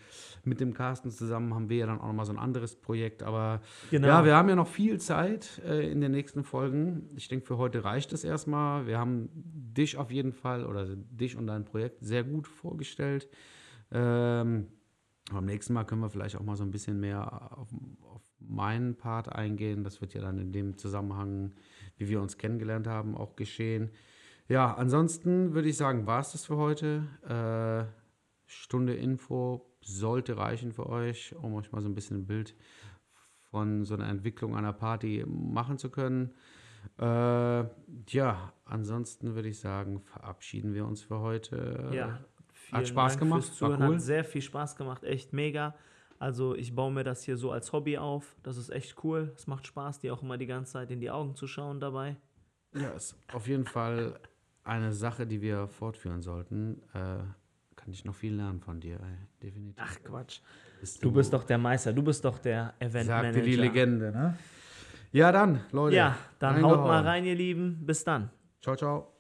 mit dem Carsten zusammen, haben wir ja dann auch nochmal so ein anderes Projekt. Aber genau. ja, wir haben ja noch viel Zeit äh, in den nächsten Folgen. Ich denke, für heute reicht es erstmal. Wir haben dich auf jeden Fall oder dich und dein Projekt sehr gut vorgestellt. Ähm, beim nächsten Mal können wir vielleicht auch mal so ein bisschen mehr auf, auf meinen Part eingehen. Das wird ja dann in dem Zusammenhang, wie wir uns kennengelernt haben, auch geschehen. Ja, ansonsten würde ich sagen, war es das für heute. Äh, Stunde Info sollte reichen für euch, um euch mal so ein bisschen ein Bild von so einer Entwicklung einer Party machen zu können. Äh, ja, ansonsten würde ich sagen, verabschieden wir uns für heute. Ja, hat Spaß Dank gemacht, fürs war cool. Hat sehr viel Spaß gemacht, echt mega. Also ich baue mir das hier so als Hobby auf. Das ist echt cool. Es macht Spaß, dir auch immer die ganze Zeit in die Augen zu schauen dabei. Ja, ist auf jeden Fall eine Sache, die wir fortführen sollten. Äh, kann ich noch viel lernen von dir, ey. definitiv. Ach Quatsch. Bist Du bist doch der Meister, du bist doch der Event sagte Manager. die Legende, ne? Ja, dann, Leute. Ja, dann haut mal rein, ihr Lieben. Bis dann. Ciao, ciao.